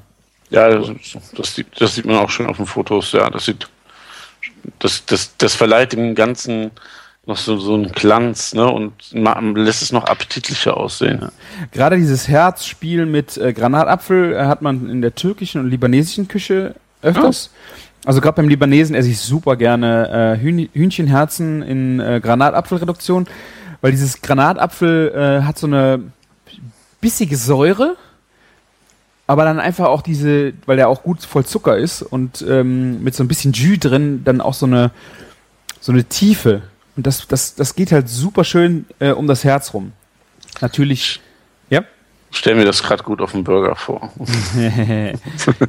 Ja, das, das, sieht, das sieht man auch schon auf den Fotos. Ja, das sieht, das, das, das verleiht dem Ganzen noch so, so einen Glanz, ne, und lässt es noch appetitlicher aussehen. Ja. Gerade dieses Herzspiel mit äh, Granatapfel äh, hat man in der türkischen und libanesischen Küche öfters. Ja. Also gerade beim Libanesen esse ich super gerne äh, Hühn Hühnchenherzen in äh, Granatapfelreduktion, weil dieses Granatapfel äh, hat so eine bissige Säure, aber dann einfach auch diese, weil der auch gut voll Zucker ist und ähm, mit so ein bisschen Jus drin, dann auch so eine so eine Tiefe. Und das, das, das geht halt super schön äh, um das Herz rum. Natürlich. Stell mir das gerade gut auf dem Burger vor. <laughs>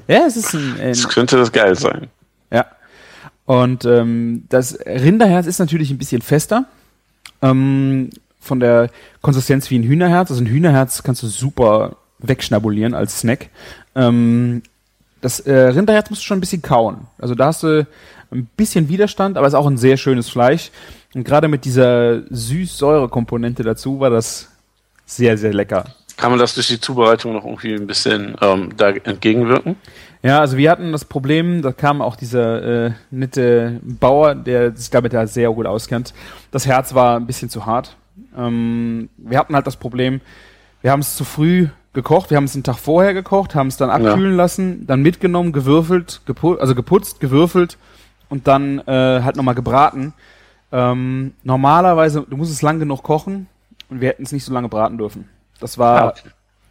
ja, es ist ein, das könnte das geil sein. Ja. Und ähm, das Rinderherz ist natürlich ein bisschen fester. Ähm, von der Konsistenz wie ein Hühnerherz. Also ein Hühnerherz kannst du super wegschnabulieren als Snack. Ähm, das äh, Rinderherz musst du schon ein bisschen kauen. Also da hast du ein bisschen Widerstand, aber es ist auch ein sehr schönes Fleisch. Und gerade mit dieser Süß-Säure-Komponente dazu war das sehr, sehr lecker. Kann man das durch die Zubereitung noch irgendwie ein bisschen ähm, da entgegenwirken? Ja, also wir hatten das Problem, da kam auch dieser äh, nette Bauer, der sich damit ja sehr gut auskennt. Das Herz war ein bisschen zu hart. Ähm, wir hatten halt das Problem, wir haben es zu früh gekocht, wir haben es einen Tag vorher gekocht, haben es dann abkühlen ja. lassen, dann mitgenommen, gewürfelt, gepu also geputzt, gewürfelt und dann äh, halt nochmal gebraten. Ähm, normalerweise, du musst es lang genug kochen und wir hätten es nicht so lange braten dürfen. Das war, ja,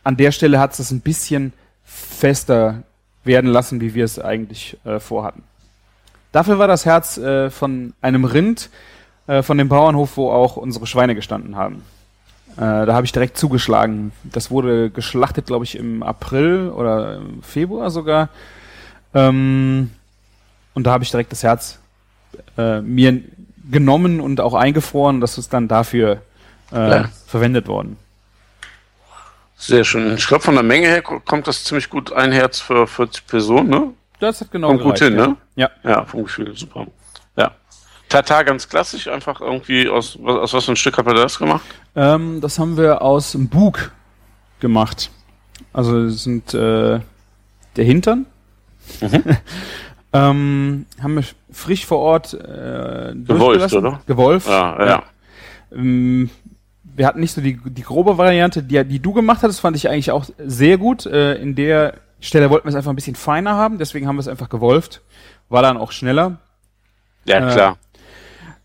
an der Stelle hat es das ein bisschen fester werden lassen, wie wir es eigentlich äh, vorhatten. Dafür war das Herz äh, von einem Rind, äh, von dem Bauernhof, wo auch unsere Schweine gestanden haben. Äh, da habe ich direkt zugeschlagen. Das wurde geschlachtet, glaube ich, im April oder im Februar sogar. Ähm, und da habe ich direkt das Herz äh, mir genommen und auch eingefroren. Das ist dann dafür äh, verwendet worden. Sehr schön. Ich glaube, von der Menge her kommt das ziemlich gut ein Herz für 40 Personen, ne? Das hat genau Kommt gereicht, gut hin, ja. ne? Ja. Ja, vom Gefühl, super. Ja. Tata ganz klassisch, einfach irgendwie aus, aus was für ein Stück habt ihr das gemacht? Ähm, das haben wir aus dem Bug gemacht. Also sind äh, der Hintern. Mhm. <laughs> ähm, haben wir frisch vor Ort äh, Gewolft, oder? Gewolft. Ja, ja. ja. Ähm, wir hatten nicht so die, die grobe Variante, die, die du gemacht hattest, fand ich eigentlich auch sehr gut. Äh, in der Stelle wollten wir es einfach ein bisschen feiner haben, deswegen haben wir es einfach gewolft. War dann auch schneller. Ja, klar.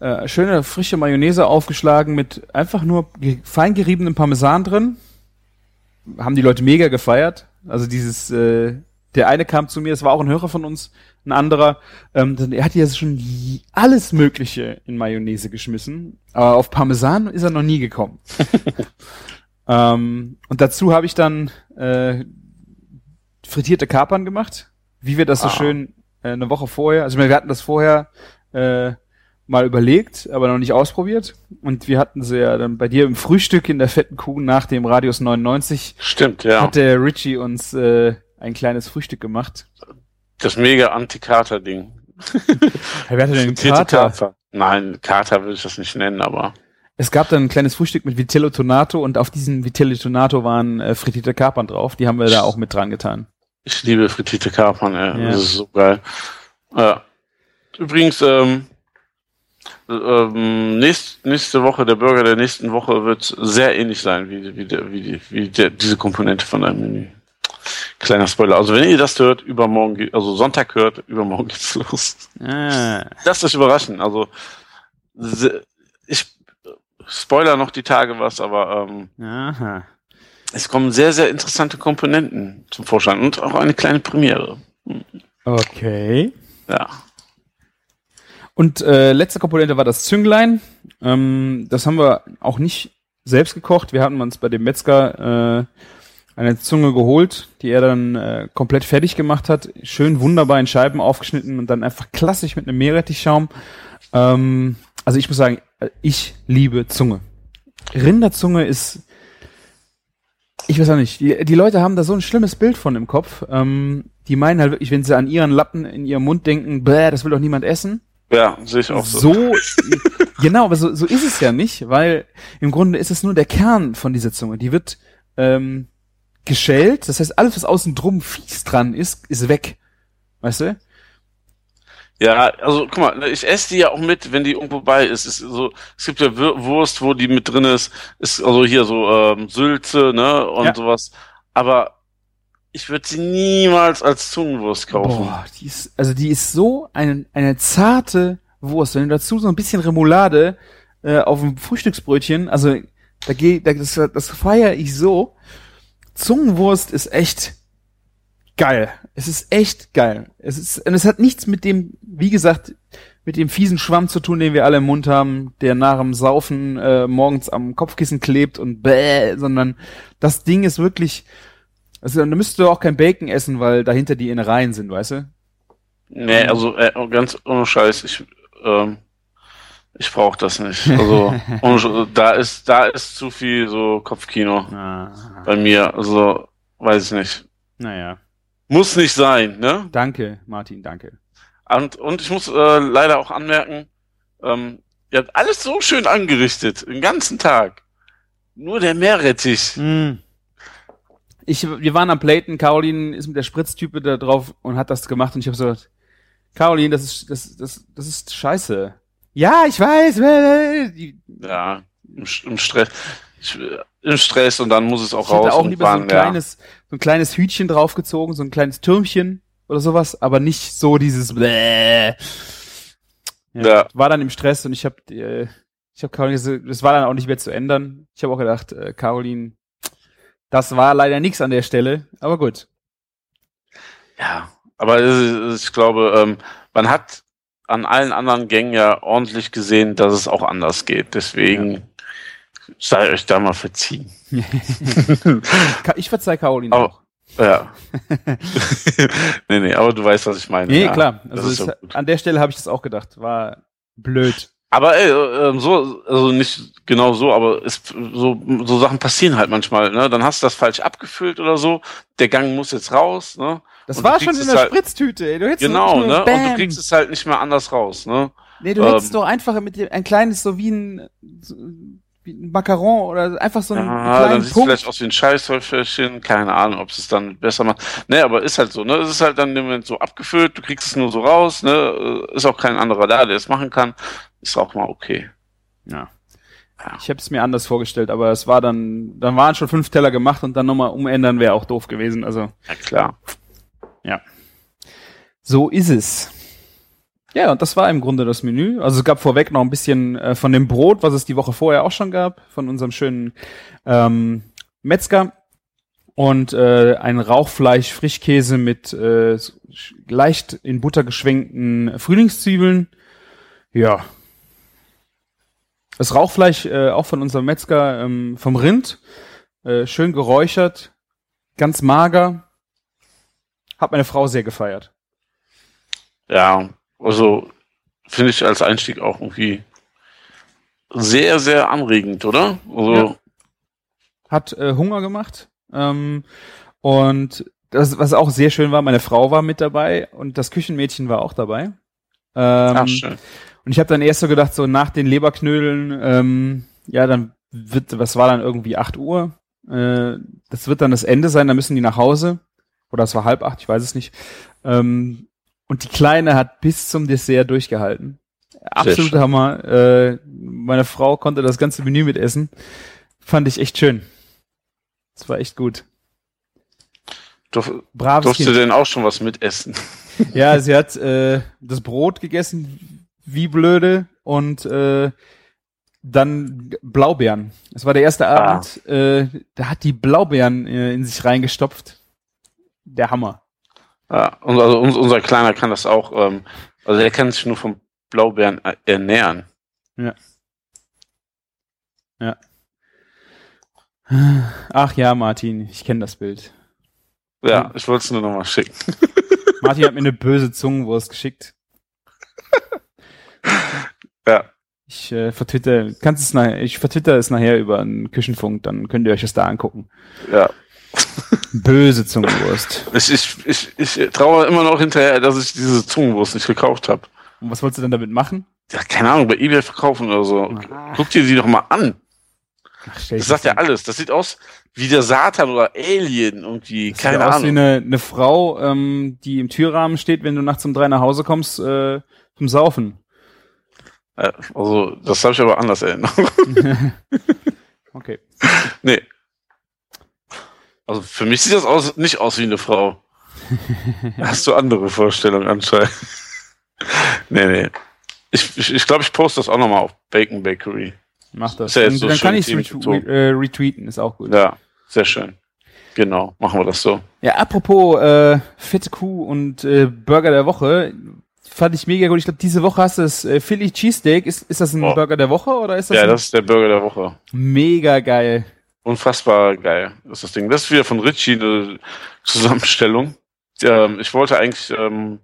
Äh, schöne frische Mayonnaise aufgeschlagen mit einfach nur fein geriebenem Parmesan drin. Haben die Leute mega gefeiert. Also dieses, äh, der eine kam zu mir, das war auch ein Hörer von uns, ein anderer, ähm, er hat ja schon alles Mögliche in Mayonnaise geschmissen, aber auf Parmesan ist er noch nie gekommen. <laughs> ähm, und dazu habe ich dann äh, frittierte Kapern gemacht, wie wir das so ah. schön äh, eine Woche vorher, also wir hatten das vorher äh, mal überlegt, aber noch nicht ausprobiert. Und wir hatten sie ja dann bei dir im Frühstück in der fetten Kuh nach dem Radius 99. Stimmt, ja. Hat der Richie uns äh, ein kleines Frühstück gemacht. Das mega Anti-Kater-Ding. Wer hatte denn Kater? Kater? Nein, Kater würde ich das nicht nennen, aber. Es gab dann ein kleines Frühstück mit Vitello Tonato und auf diesem Vitello Tonato waren äh, frittierte Kapern drauf. Die haben wir da auch mit dran getan. Ich liebe frittierte Kapern, ey. Ja. Das ist so geil. Äh, übrigens, ähm, ähm, nächst, nächste Woche, der Burger der nächsten Woche wird sehr ähnlich sein wie, wie, wie, die, wie der, diese Komponente von deinem Menü. Kleiner Spoiler. Also wenn ihr das hört, übermorgen, also Sonntag hört, übermorgen <laughs> geht's los. Ah. Lasst euch überraschen. Also ich Spoiler noch die Tage was, aber ähm, Aha. es kommen sehr, sehr interessante Komponenten zum Vorschein und auch eine kleine Premiere. Okay. Ja. Und äh, letzte Komponente war das Zünglein. Ähm, das haben wir auch nicht selbst gekocht. Wir hatten uns bei dem Metzger äh, eine Zunge geholt, die er dann äh, komplett fertig gemacht hat. Schön wunderbar in Scheiben aufgeschnitten und dann einfach klassisch mit einem Meerrettichschaum. Ähm, also ich muss sagen, äh, ich liebe Zunge. Rinderzunge ist, ich weiß auch nicht, die, die Leute haben da so ein schlimmes Bild von im Kopf. Ähm, die meinen halt wirklich, wenn sie an ihren Lappen in ihrem Mund denken, bäh, das will doch niemand essen. Ja, sehe ich auch so. So, <laughs> genau, aber so, so ist es ja nicht, weil im Grunde ist es nur der Kern von dieser Zunge. Die wird ähm, geschält, das heißt, alles, was außen drum fies dran ist, ist weg. Weißt du? Ja, also guck mal, ich esse die ja auch mit, wenn die irgendwo bei ist. ist so, es gibt ja Wurst, wo die mit drin ist, ist also hier so ähm, Sülze, ne, und Ja. sowas. Aber ich würde sie niemals als Zungenwurst kaufen. Boah, die ist, also die ist so eine, eine zarte Wurst. Wenn du dazu so ein bisschen Remoulade äh, auf dem Frühstücksbrötchen, also da geht, da, das, das feiere ich so. Zungenwurst ist echt geil. Es ist echt geil. Es ist, und es hat nichts mit dem, wie gesagt, mit dem fiesen Schwamm zu tun, den wir alle im Mund haben, der nach dem Saufen äh, morgens am Kopfkissen klebt und bäh, sondern das Ding ist wirklich, also da müsstest du auch kein Bacon essen, weil dahinter die Innereien sind, weißt du? Nee, also äh, ganz ohne Scheiß, ich, ähm, ich brauche das nicht. Also <laughs> Sch- da ist, da ist zu viel so Kopfkino Ah, bei mir. Also weiß ich nicht. naja. Muss nicht sein, ne? Danke, Martin, danke. Und, und ich muss äh, leider auch anmerken, ähm, ihr habt alles so schön angerichtet, den ganzen Tag. Nur der Meerrettich. Hm. Ich, wir waren am Platen, Caroline ist mit der Spritztype da drauf und hat das gemacht und ich habe so gesagt, Caroline, das ist, das, das, das ist scheiße. Ja, ich weiß. Ja, im, im Stress. Ich, Im Stress und dann muss es auch ich hätte raus. auch und lieber so ein wann, ja. kleines, so ein kleines Hütchen draufgezogen, so ein kleines Türmchen oder sowas, aber nicht so dieses Bläh. Ja, Ja. War dann im Stress und ich habe äh, ich habe Caroline gesagt, das war dann auch nicht mehr zu ändern. Ich habe auch gedacht, äh, Caroline, das war leider nichts an der Stelle, aber gut. Ja, aber ist- ich glaube, ähm, man hat an allen anderen Gängen ja ordentlich gesehen, dass es auch anders geht. Deswegen sei euch da mal verziehen. Ich verzeih Caroline Aber- auch. Ja. <laughs> <laughs> nee, nee, aber du weißt, was ich meine. Nee, ja. klar. Also ist ja gut. an der Stelle habe ich das auch gedacht. War blöd. Aber ey, äh, so, also nicht genau so, aber es, so, so Sachen passieren halt manchmal, ne? Dann hast du das falsch abgefüllt oder so. Der Gang muss jetzt raus, ne? Das war schon in der halt- Spritztüte. Ey. Du hättest Genau, ne? Und du Bam. kriegst es halt nicht mehr anders raus, ne? Nee, du hättest ähm, doch einfach mit dem, ein kleines, so wie ein, so, wie ein Macaron oder einfach so einen Ah, dann sieht es Punkt. vielleicht aus wie ein Scheißhäufchen, keine Ahnung, ob es dann besser macht. Nee, aber ist halt so, ne? Es ist halt dann im Moment so abgefüllt, du kriegst es nur so raus, ne? Ist auch kein anderer da, der es machen kann. Ist auch mal okay. Ja. Ja. Ich habe es mir anders vorgestellt, aber es war dann, dann waren schon fünf Teller gemacht und dann nochmal umändern wäre auch doof gewesen. Also Ja, klar. So ist es. Ja, und das war im Grunde das Menü. Also es gab vorweg noch ein bisschen äh, von dem Brot, was es die Woche vorher auch schon gab, von unserem schönen ähm, Metzger. Und äh, ein Rauchfleisch, Frischkäse mit äh, leicht in Butter geschwenkten Frühlingszwiebeln. Ja. Das Rauchfleisch äh, auch von unserem Metzger ähm, vom Rind. Äh, schön geräuchert, ganz mager. Hat meine Frau sehr gefeiert. Ja, also finde ich als Einstieg auch irgendwie sehr, sehr anregend, oder? Also, Ja. hat äh, Hunger gemacht. Ähm, und das, was auch sehr schön war, meine Frau war mit dabei und das Küchenmädchen war auch dabei. Ähm, ah, schön. und ich habe dann erst so gedacht, so nach den Leberknödeln, ähm, ja, dann wird, was war dann irgendwie 8 Uhr? Äh, das wird dann das Ende sein, dann müssen die nach Hause. Oder es war halb acht, ich weiß es nicht. Ähm, und die Kleine hat bis zum Dessert durchgehalten. Absoluter schön. Hammer. Äh, meine Frau konnte das ganze Menü mitessen. Fand ich echt schön. Das war echt gut. Durf, Braves durfte Kind. denn auch schon was mitessen? <laughs> Ja, sie hat äh, das Brot gegessen, wie blöde, und äh, Dann Blaubeeren. Das war der erste Ah. Abend. Äh, da hat die Blaubeeren äh, in sich reingestopft. Der Hammer. Ja, und also uns, unser Kleiner kann das auch, ähm, also der kann sich nur vom Blaubeeren äh, ernähren. Ach ja, Martin, ich kenne das Bild. Ja, ich wollte es nur nochmal schicken. <laughs> Martin hat mir eine böse Zungenwurst geschickt. Ja, Ich äh, vertwitter, kannst es nachher, ich vertwitter es nachher über einen Küchenfunk, dann könnt ihr euch das da angucken. ja. Böse Zungenwurst. Ich, ich, ich, ich traue immer noch hinterher, dass ich diese Zungenwurst nicht gekauft habe. Und was wolltest du denn damit machen? Ja, keine Ahnung, bei Ebay verkaufen oder so. Ah. Guck dir die doch mal an. Ach, Das sagt ja alles. Das sieht aus wie der Satan oder Alien irgendwie. Das Keine sieht aus wie Ahnung. eine, eine Frau, ähm, die im Türrahmen steht, wenn du nachts um drei nach Hause kommst, äh, zum Saufen. Ja, Also, das habe ich aber anders erinnert. <laughs> <laughs> Okay. nee. Also, für mich sieht das aus, nicht aus wie eine Frau. <laughs> Hast du andere Vorstellungen anscheinend? <laughs> nee, nee. Ich, ich, ich glaube, ich poste das auch nochmal auf Bacon Bakery. Mach das. Ja Und so dann kann ich es retwe äh, retweeten, ist auch gut. Ja, sehr schön. Genau, machen wir das so. Ja, apropos äh, fette Kuh und äh, Burger der Woche, fand ich mega gut. Ich glaube, diese Woche hast du das äh, Philly Cheesesteak. Ist, ist das ein Oh. Burger der Woche oder ist das, Ja, das ist der Burger der Woche. mega geil? Unfassbar geil ist das Ding. Das ist wieder von Richie eine Zusammenstellung. Ähm, ich wollte eigentlich ähm,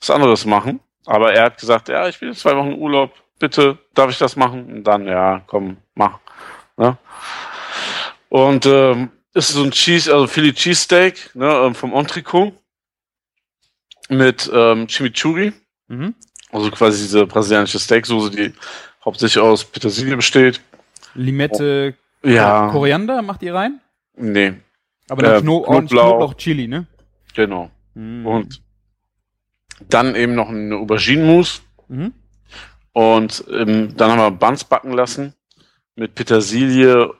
was anderes machen, aber er hat gesagt, ja, ich bin jetzt zwei Wochen Urlaub, bitte, darf ich das machen? Und dann, ja, komm, mach. Ne? Und ähm, ist so ein Cheese, also Philly Cheesesteak ne, ähm, vom Entricot mit ähm, Chimichurri, Mhm. also quasi diese brasilianische Steaksoße, die hauptsächlich aus Petersilie besteht. Limette, Ja, Koriander macht ihr rein? nee, Aber dann Äh, Kno ordentlich Knoblauch. Knoblauch, Chili, ne? genau. Mhm. Und dann eben noch eine Auberginenmus. Mhm. Und ähm, dann haben wir Buns backen lassen mit Petersilie,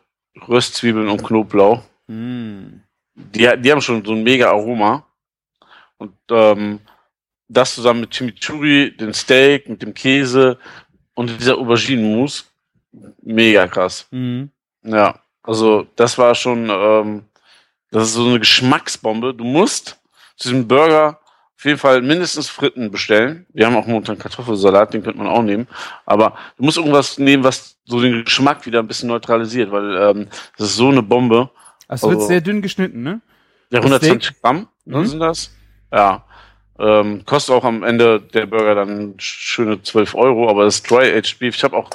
Röstzwiebeln und Knoblauch. Mhm. Die, die haben schon so ein mega Aroma. Und ähm, das zusammen mit Chimichurri, dem Steak, mit dem Käse und dieser Auberginenmus. Mega krass. Mhm. Ja, also das war schon, ähm, das ist so eine Geschmacksbombe. Du musst zu diesem Burger auf jeden Fall mindestens Fritten bestellen. Wir haben auch momentan Kartoffelsalat, den könnte man auch nehmen. Aber du musst irgendwas nehmen, was so den Geschmack wieder ein bisschen neutralisiert, weil ähm, das ist so eine Bombe. Es wird Also- sehr dünn geschnitten, ne? Ja, Das 120 Gramm ne, Mhm. sind das. Ja. Ähm, kostet auch am Ende der Burger dann schöne 12 Euro, aber das Dry Aged Beef, ich habe auch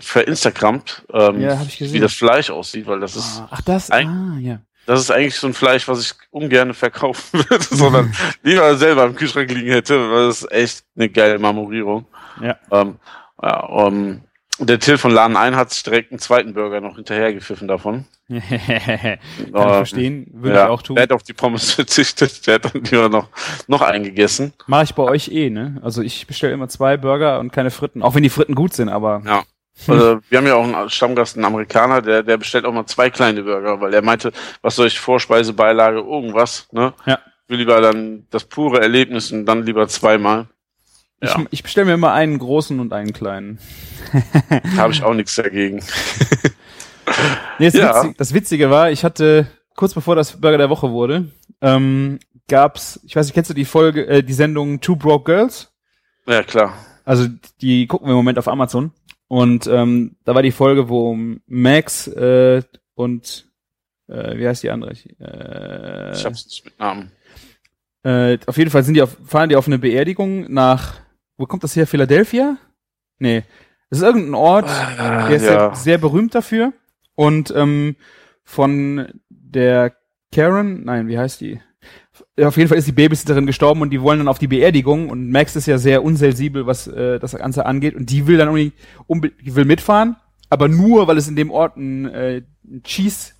verinstagrammt, ähm, Ja, wie das Fleisch aussieht, weil das ist Ah, Ach, das, Ein- ah, ja. das ist eigentlich so ein Fleisch, was ich ungern verkaufen <laughs> würde, <laughs> sondern lieber selber im Kühlschrank liegen hätte, weil das ist echt eine geile Marmorierung. Ja. Ähm, ja um, der Till von Laden ein hat sich direkt einen zweiten Burger noch hinterhergepfiffen davon. <laughs> Kann ich Ähm, verstehen, würde ja, ich auch tun. Der hat auf die Pommes verzichtet, der hat dann lieber noch, noch einen gegessen. Mache ich bei euch eh, ne? Also ich bestelle immer zwei Burger und keine Fritten, auch wenn die Fritten gut sind, aber Ja. Also, wir haben ja auch einen Stammgast, einen Amerikaner, der, der bestellt auch mal zwei kleine Burger, weil er meinte, was soll ich Vorspeise, Beilage, irgendwas, ne? Ja. Ich will lieber dann das pure Erlebnis und dann lieber zweimal. Ja. ich, ich bestelle mir immer einen großen und einen kleinen. <laughs> Habe ich auch nichts dagegen. <laughs> Nee, das, Ja. Witzige, das Witzige war, ich hatte kurz bevor das Burger der Woche wurde, ähm, gab's, ich weiß nicht, kennst du die Folge, äh, die Sendung Two Broke Girls? Ja, klar. Also die gucken wir im Moment auf Amazon. Und ähm, da war die Folge, wo Max äh, und äh, wie heißt die andere? Äh, Ich hab's nicht mit Namen. Äh, auf jeden Fall sind die auf, fahren die auf eine Beerdigung nach, wo kommt das her? Philadelphia? Nee. Das ist irgendein Ort, der ist sehr, sehr berühmt dafür. Und ähm, von der Karen, nein, wie heißt die? Auf jeden Fall ist die Babysitterin gestorben und die wollen dann auf die Beerdigung und Max ist ja sehr unsensibel, was äh, das Ganze angeht und die will dann unbedingt, unbe die will mitfahren, aber nur, weil es in dem Ort ein, äh, ein Cheese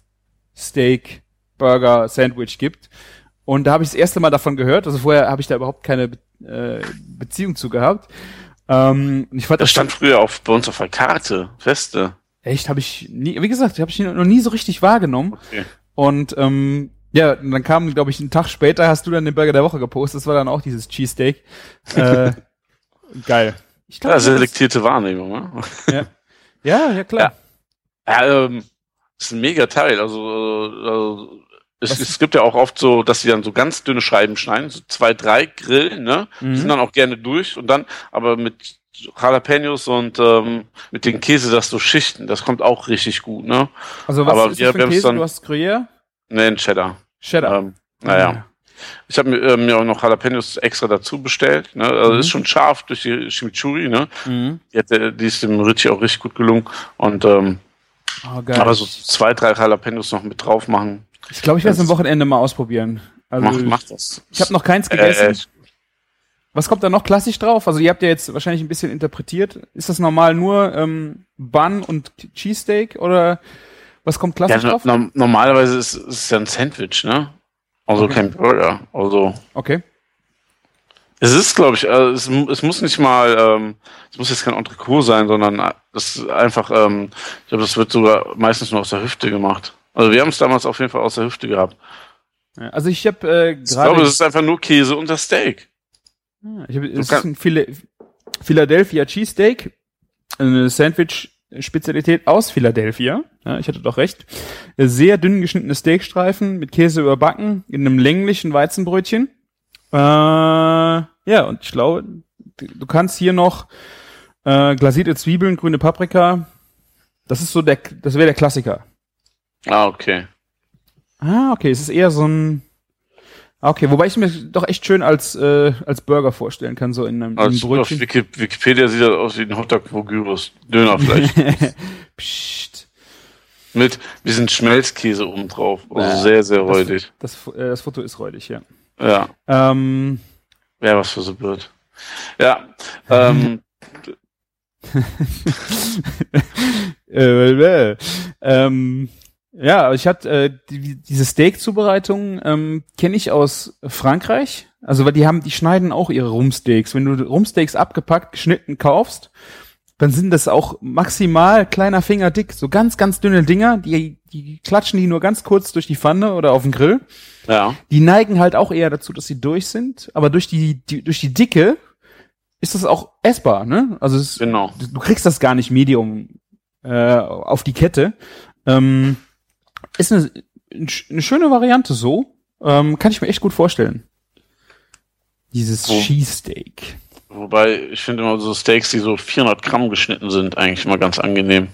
Steak Burger Sandwich gibt. Und da habe ich das erste Mal davon gehört. Also vorher habe ich da überhaupt keine äh, Beziehung zu gehabt. Ähm, ich fand Das stand früher auf, bei uns auf der Karte, feste. echt, habe ich nie, wie gesagt, habe ich noch nie so richtig wahrgenommen. Okay. Und ähm, ja, und dann kam, glaube ich, einen Tag später hast du dann den Burger der Woche gepostet. Das war dann auch dieses Cheesesteak. Äh, <laughs> geil. Ich Ja, das- selektierte Wahrnehmung, ne? ja. Ja, ja, klar. Ja, ähm, das ist ein mega Teil. Also, äh, also es, es gibt ja auch oft so, dass sie dann so ganz dünne Scheiben schneiden, so zwei, drei Grillen, ne? Mhm. Die sind dann auch gerne durch und dann, aber mit Jalapenos und ähm, mit den Käse das so schichten, das kommt auch richtig gut, ne? Also was Aber ist wir- das für wir ein Käse? dann- Du hast Gruyère? Ne, ein Cheddar. Cheddar. Ähm, naja. Ich habe mir, äh, mir auch noch Jalapenos extra dazu bestellt. Ne? Also Mhm. ist schon scharf durch die Chimichurri. Ne? Mhm. Die, hat, äh, die ist dem Ritchie auch richtig gut gelungen. Und ähm, Oh, aber so zwei, drei Jalapenos noch mit drauf machen. ich glaube, ich werde es am Wochenende mal ausprobieren. Also mach, mach das. ich habe noch keins gegessen. Äh, Was kommt da noch klassisch drauf? Also ihr habt ja jetzt wahrscheinlich ein bisschen interpretiert. Ist das normal nur ähm, Bun und Cheesesteak oder was kommt ja, klassisch no, drauf? no, normalerweise ist es ja ein Sandwich, ne? Also Okay. kein Burger. Also Okay. es ist, glaube ich, äh, es, es muss nicht mal, ähm, es muss jetzt kein Entrecot sein, sondern äh, das ist einfach, ähm, ich glaube, das wird sogar meistens nur aus der Hüfte gemacht. Also wir haben es damals auf jeden Fall aus der Hüfte gehabt. Ja, Also ich habe äh, Ich glaube, gerade es ist einfach nur Käse und das Steak. Ah, ich hab, es ist ein Phila Philadelphia Cheesesteak, eine Sandwich-Spezialität aus Philadelphia. Ja, ich hatte doch recht. Sehr dünn geschnittene Steakstreifen mit Käse überbacken in einem länglichen Weizenbrötchen. Äh, ja, und ich glaube, du du kannst hier noch äh, glasierte Zwiebeln, grüne Paprika. Das ist so der, das wäre der Klassiker. Ah, okay. Ah, okay, es ist eher so ein. Okay, wobei ich mir doch echt schön als äh, als Burger vorstellen kann, so in einem, in einem auf Brötchen. Wiki, Wikipedia sieht das aus wie ein Hotdog wo Gyros. Dönerfleisch. <laughs> Psst. Mit bisschen Schmelzkäse oben drauf. Also Bäh. sehr, sehr räudig. Das, Fo- äh, das Foto ist räudig, ja. Ja. Ähm, Ja, was für so blöd. Ja. Ähm, <laughs> <laughs> äh, äh, ähm, ja, ich hatte äh, die, diese Steak-Zubereitung ähm, kenne ich aus Frankreich. Also weil die haben, die schneiden auch ihre Rumsteaks. Wenn du Rumsteaks abgepackt, geschnitten kaufst, dann sind das auch maximal kleiner Finger dick, so ganz, ganz dünne Dinger, die, die klatschen die nur ganz kurz durch die Pfanne oder auf den Grill. ja. Die neigen halt auch eher dazu, dass sie durch sind, aber durch die, die durch die Dicke ist das auch essbar, ne? Also es, Genau. du du kriegst das gar nicht Medium äh, auf die Kette. Ähm, ist eine, eine schöne Variante so. Ähm, kann ich mir echt gut vorstellen. Dieses Wo- Cheesesteak. Wobei, ich finde immer so Steaks, die so 400 Gramm geschnitten sind, eigentlich immer ganz angenehm.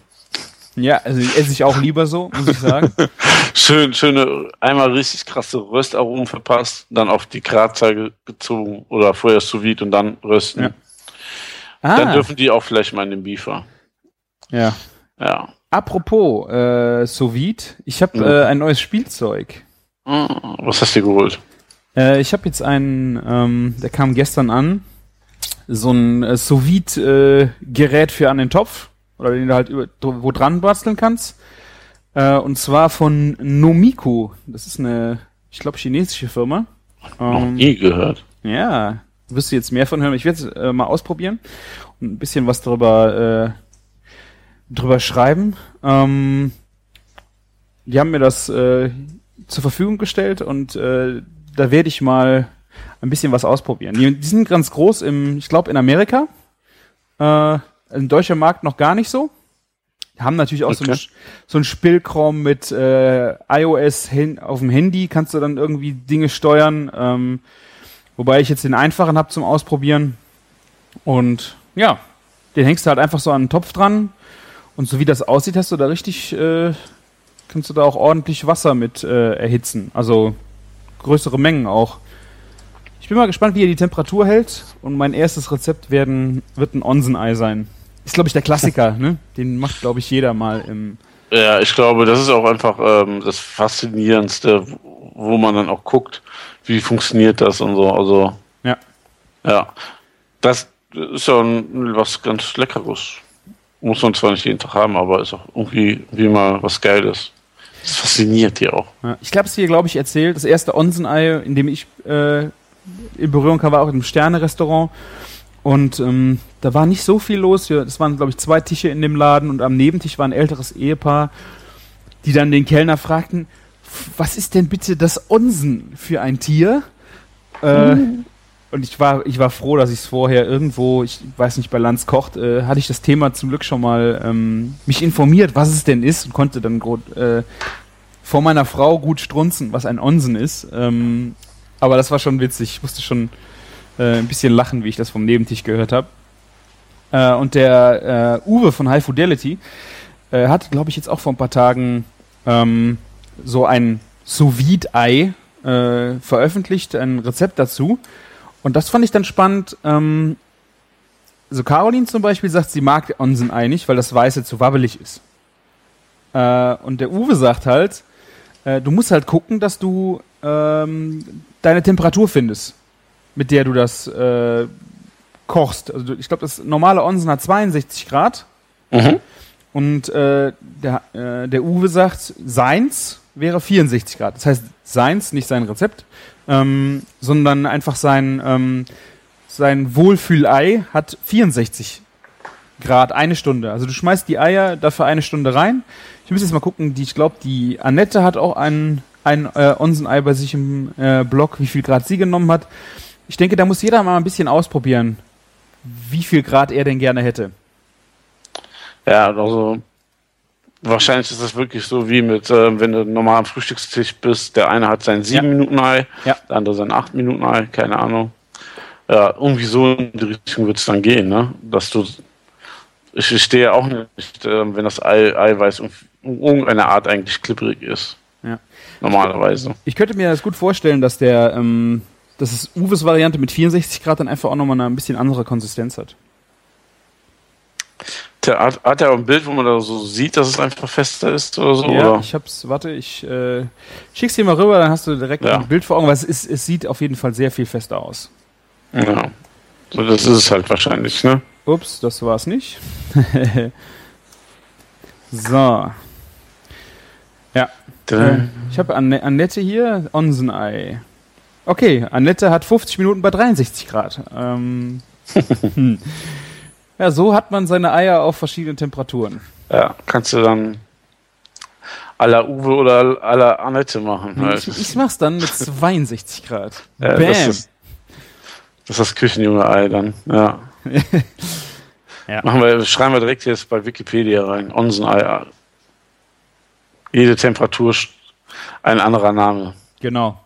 Ja, also esse ich auch lieber so, muss ich sagen. <laughs> Schön, schöne, einmal richtig krasse Röstaromen verpasst, dann auf die Gratzeige gezogen oder vorher sous vide und dann rösten. Ja. Dann Ah, dürfen die auch vielleicht mal in den Beefer. ja. Ja. Apropos äh, sous vide, ich habe äh, ein neues Spielzeug. Ah, Was hast du geholt? Äh, ich habe jetzt einen, ähm, der kam gestern an, so ein äh, sous vide äh, Gerät für an den Topf oder den du halt über, wo dran basteln kannst. Äh, und zwar von Nomiku. Das ist eine, ich glaube, chinesische Firma. Noch Ähm, nie gehört. ja, wirst du jetzt mehr von hören. Ich werde es äh, mal ausprobieren und ein bisschen was drüber, äh, drüber schreiben. Ähm, die haben mir das äh, zur Verfügung gestellt und äh, da werde ich mal ein bisschen was ausprobieren. Die, die sind ganz groß im, ich glaube, in Amerika. Äh, Im deutschen Markt noch gar nicht so. Haben natürlich auch so ein, Okay. so ein Spielkram mit äh, iOS hin, auf dem Handy, kannst du dann irgendwie Dinge steuern. Ähm, wobei ich jetzt den einfachen habe zum Ausprobieren. Und ja, den hängst du halt einfach so an den Topf dran. Und so wie das aussieht, hast du da richtig, äh, kannst du da auch ordentlich Wasser mit äh, erhitzen. Also größere Mengen auch. Ich bin mal gespannt, wie er die Temperatur hält. Und mein erstes Rezept werden, wird ein Onsen-Ei sein. Ist, glaube ich, der Klassiker, <laughs> ne? Den macht, glaube ich, jeder mal im. Ja, ich glaube, das ist auch einfach ähm, das Faszinierendste, wo- man dann auch guckt, wie funktioniert das und so. Also, Ja. ja. Das ist ja was ganz Leckeres. Muss man zwar nicht jeden Tag haben, aber ist auch irgendwie wie mal was Geiles. Das fasziniert die auch. Ja. Ich glaube, es hier, glaube ich, erzählt. Das erste Onsen-Ei, in dem ich äh, in Berührung kam, war auch im Sterne-Restaurant. Und ähm, da war nicht so viel los. Es waren, glaube ich, zwei Tische in dem Laden und am Nebentisch war ein älteres Ehepaar, die dann den Kellner fragten, "F- was ist denn bitte das Onsen für ein Tier? Äh, und ich war, ich war froh, dass ich es vorher irgendwo, ich weiß nicht, bei Lanz kocht, äh, hatte ich das Thema zum Glück schon mal ähm, mich informiert, was es denn ist und konnte dann äh, vor meiner Frau gut strunzen, was ein Onsen ist. Ähm, aber das war schon witzig. Ich musste schon äh, ein bisschen lachen, wie ich das vom Nebentisch gehört habe. Äh, und der äh, Uwe von High Fidelity äh, hat, glaube ich, jetzt auch vor ein paar Tagen ähm, so ein Sous-Vide-Ei veröffentlicht, ein Rezept dazu. Und das fand ich dann spannend. Ähm, so Caroline zum Beispiel sagt, sie mag Onsen-Ei nicht, weil das Weiße zu wabbelig ist. Äh, und der Uwe sagt halt, äh, du musst halt gucken, dass du ähm, deine Temperatur findest, mit der du das äh, kochst. Also ich glaube, das normale Onsen hat 62 Grad. Mhm. Und äh, der, äh, der Uwe sagt, seins wäre 64 Grad. Das heißt, seins, nicht sein Rezept, ähm, sondern einfach sein, ähm, sein Wohlfühlei hat 64 Grad, eine Stunde. Also du schmeißt die Eier dafür eine Stunde rein, ich muss jetzt mal gucken, die, ich glaube, die Annette hat auch ein, ein äh, Onsenei bei sich im äh, Blog, wie viel Grad sie genommen hat. Ich denke, da muss jeder mal ein bisschen ausprobieren, wie viel Grad er denn gerne hätte. Ja, also wahrscheinlich ist das wirklich so wie mit, äh, wenn du normal am Frühstückstisch bist, der eine hat sein 7 ja. Ja. der andere sein 8 Minuten Ei, keine Ahnung. Ja, irgendwie so in die Richtung wird es dann gehen, ne? Dass du ich verstehe auch nicht, äh, wenn das Ei, Eiweiß irgendeine Art eigentlich klipprig ist. Ja. Normalerweise. Ich könnte mir das gut vorstellen, dass der, ähm, dass es Uwes Variante mit 64 Grad dann einfach auch nochmal eine ein bisschen andere Konsistenz hat. Der hat, hat er ein Bild, wo man da so sieht, dass es einfach fester ist oder so? Ja, oder? ich hab's, warte, ich äh, schick's dir mal rüber, dann hast du direkt ja. ein Bild vor Augen, weil es, ist, es sieht auf jeden Fall sehr viel fester aus. Ja. So, das ist es halt wahrscheinlich, ne? Ups, das war's nicht. <laughs> so. Ja. Äh, ich habe Anne Annette hier, Onsenei. Okay, Annette hat 50 Minuten bei 63 Grad. Ähm, <laughs> hm. Ja, so hat man seine Eier auf verschiedenen Temperaturen. Ja, kannst du dann à la Uwe oder à la Annette machen. Halt. Ich, ich mach's dann mit 62 Grad. <laughs> Ja, Bam. Das ist, das ist das Küchenjunge Ei dann, ja. <laughs> ja. Machen wir, schreiben wir direkt jetzt bei Wikipedia rein. Onsenei jede Temperatur ein anderer Name. Genau.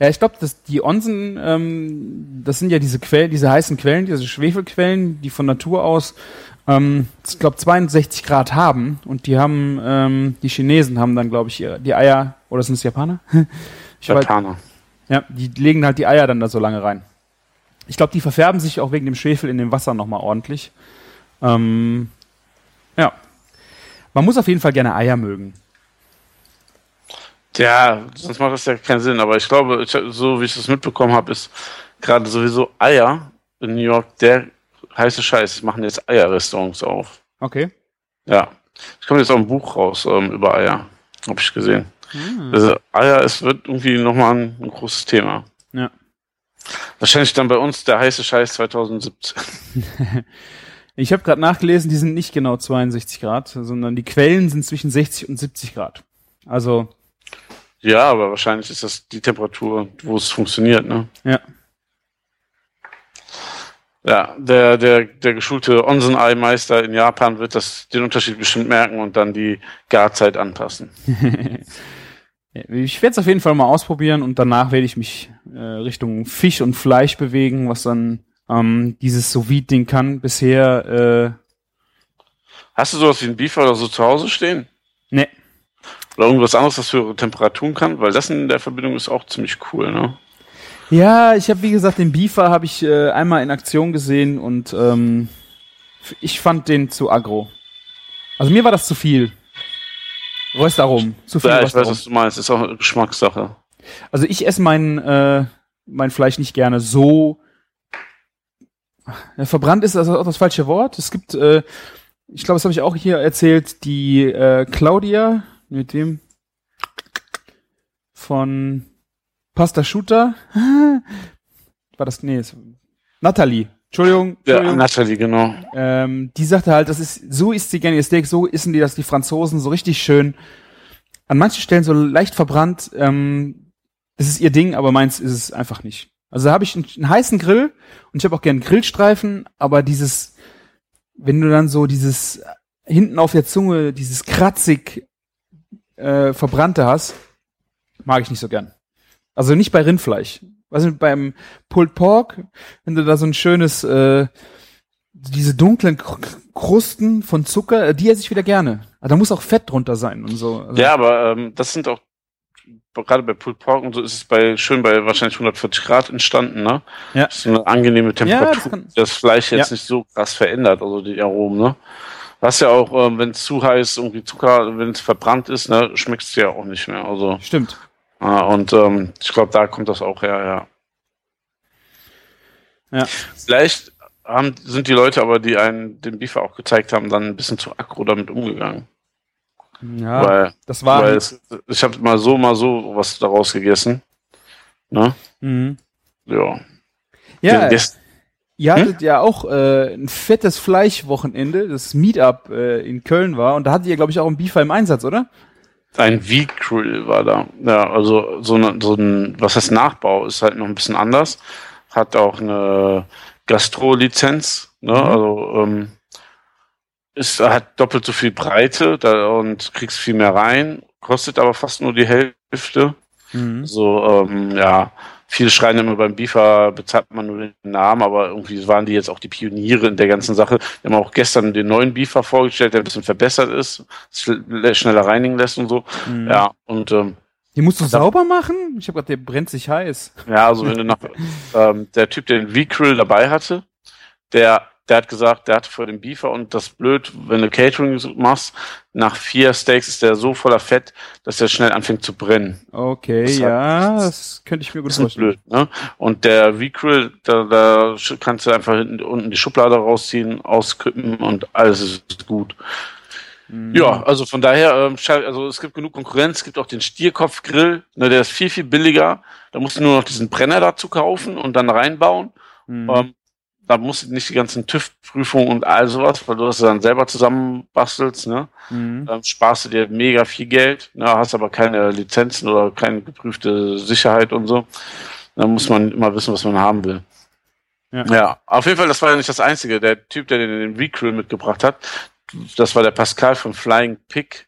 Ja, ich glaube, dass die Onsen, ähm, das sind ja diese Quellen, diese heißen Quellen, diese Schwefelquellen, die von Natur aus, ähm, ich glaube, 62 Grad haben. Und die haben, ähm, die Chinesen haben dann, glaube ich, die Eier, oder sind es Japaner? <laughs> ich Japaner. Halt, ja, die legen halt die Eier dann da so lange rein. Ich glaube, die verfärben sich auch wegen dem Schwefel in dem Wasser nochmal ordentlich. Ähm, ja. Man muss auf jeden Fall gerne Eier mögen. Ja, sonst macht das ja keinen Sinn. Aber ich glaube, ich, so wie ich das mitbekommen habe, ist gerade sowieso Eier in New York der heiße Scheiß. Sie machen jetzt Eierrestaurants auf. Okay. Ja. Ich komme jetzt auch ein Buch raus ähm, über Eier. Habe ich gesehen. Hm. Also Eier ist, wird irgendwie nochmal ein, ein großes Thema. Ja. Wahrscheinlich dann bei uns der heiße Scheiß 2017. <laughs> ich habe gerade nachgelesen, die sind nicht genau 62 Grad, sondern die Quellen sind zwischen 60 und 70 Grad. Also ja, aber wahrscheinlich ist das die Temperatur, wo es funktioniert, ne? Ja. Ja, der, der, der geschulte Onsen-Ei-Meister in Japan wird das, den Unterschied bestimmt merken und dann die Garzeit anpassen. <laughs> ich werde es auf jeden Fall mal ausprobieren und danach werde ich mich äh, Richtung Fisch und Fleisch bewegen, was dann ähm, dieses sous ding kann. Bisher. Äh, Hast du sowas wie ein Beef oder so zu Hause stehen? Nee. Oder irgendwas anderes, das für Temperaturen kann, weil das in der Verbindung ist auch ziemlich cool, ne? Ja, ich habe wie gesagt den Beaver habe ich äh, einmal in Aktion gesehen und ähm, ich fand den zu aggro. Also mir war das zu viel. Röstaromen. Zu viel ja, ich weiß, was du meinst. Ist auch eine Geschmackssache. Also ich esse mein, äh, mein Fleisch nicht gerne so. Ja, verbrannt ist also auch das falsche Wort. Es gibt, äh, ich glaube, das habe ich auch hier erzählt, die äh, Claudia, mit dem von Pasta Shooter. <laughs> War das, nee, Natalie. Entschuldigung. Entschuldigung. Ja, Natalie, genau. Ähm, die sagte halt, das ist, so isst sie gerne ihr Steak, so essen die das die Franzosen so richtig schön. An manchen Stellen so leicht verbrannt. Ähm, das ist ihr Ding, aber meins ist es einfach nicht. Also da habe ich einen, einen heißen Grill und ich habe auch gern Grillstreifen, aber dieses, wenn du dann so dieses hinten auf der Zunge, dieses kratzig äh, verbrannte hast, mag ich nicht so gern. Also nicht bei Rindfleisch. Was also beim Pulled Pork, wenn du da so ein schönes, äh, diese dunklen Kr Krusten von Zucker, äh, die esse ich wieder gerne. Aber da muss auch Fett drunter sein und so. Also ja, aber ähm, das sind auch gerade bei Pulled Pork und so ist es bei schön bei wahrscheinlich 140 Grad entstanden, ne? Ja. Das ist eine angenehme Temperatur, ja, das, das, Fleisch jetzt ja. nicht so krass verändert, also die Aromen, ne? Was ja auch, ähm, wenn es zu heiß irgendwie Zucker, wenn es verbrannt ist, ne, schmeckt es ja auch nicht mehr. Also stimmt. Ja, und ähm, ich glaube, da kommt das auch her, ja. Ja. Vielleicht haben, sind die Leute aber, die einen den Beaver auch gezeigt haben, dann ein bisschen zu aggro damit umgegangen. Ja, weil, das war. Weil es, ich habe mal so, mal so was daraus gegessen. Ne? Mhm. Ja. Ja, ihr hattet hm? ja auch äh, ein fettes Fleischwochenende, das Meetup äh, in Köln war. Und da hattet ihr, glaube ich, auch einen Beaver im Einsatz, oder? Ein V-Grill war da. Ja, also so, eine, so ein, was heißt Nachbau, ist halt noch ein bisschen anders. Hat auch eine Gastro-Lizenz, ne? Mhm. Also ähm, ist, hat doppelt so viel Breite da, und kriegst viel mehr rein, kostet aber fast nur die Hälfte. Mhm. So, ähm, ja, viele schreien immer beim Bifa bezahlt man nur den Namen, aber irgendwie waren die jetzt auch die Pioniere in der ganzen Sache. Wir haben auch gestern den neuen Bifa vorgestellt, der ein bisschen verbessert ist, schneller reinigen lässt und so. Mhm. Ja, und ähm, die musst du da, sauber machen? Ich habe gerade, der brennt sich heiß. Ja, also wenn du nach <laughs> ähm, der Typ, der den V-Krill dabei hatte, der der hat gesagt, der hatte vor dem Beefer und das blöd, wenn du Catering machst, nach vier Steaks ist der so voller Fett, dass der schnell anfängt zu brennen. Okay, das ja, hat, das könnte ich mir gut vorstellen. Blöd, ne? Und der V-Grill, da, da kannst du einfach hinten, unten die Schublade rausziehen, auskippen und alles ist gut. Mhm. Ja, also von daher, ähm, also es gibt genug Konkurrenz, es gibt auch den Stierkopfgrill, ne, der ist viel, viel billiger. Da musst du nur noch diesen Brenner dazu kaufen und dann reinbauen. Mhm. Da musst du nicht die ganzen TÜV-Prüfungen und all sowas, weil du das dann selber zusammenbastelst, ne? Mhm. Dann sparst du dir mega viel Geld, ne? hast aber keine Lizenzen oder keine geprüfte Sicherheit und so. Dann muss man immer wissen, was man haben will. Ja. ja, auf jeden Fall, das war ja nicht das Einzige. Der Typ, der den Recrew mitgebracht hat, das war der Pascal von Flying Pig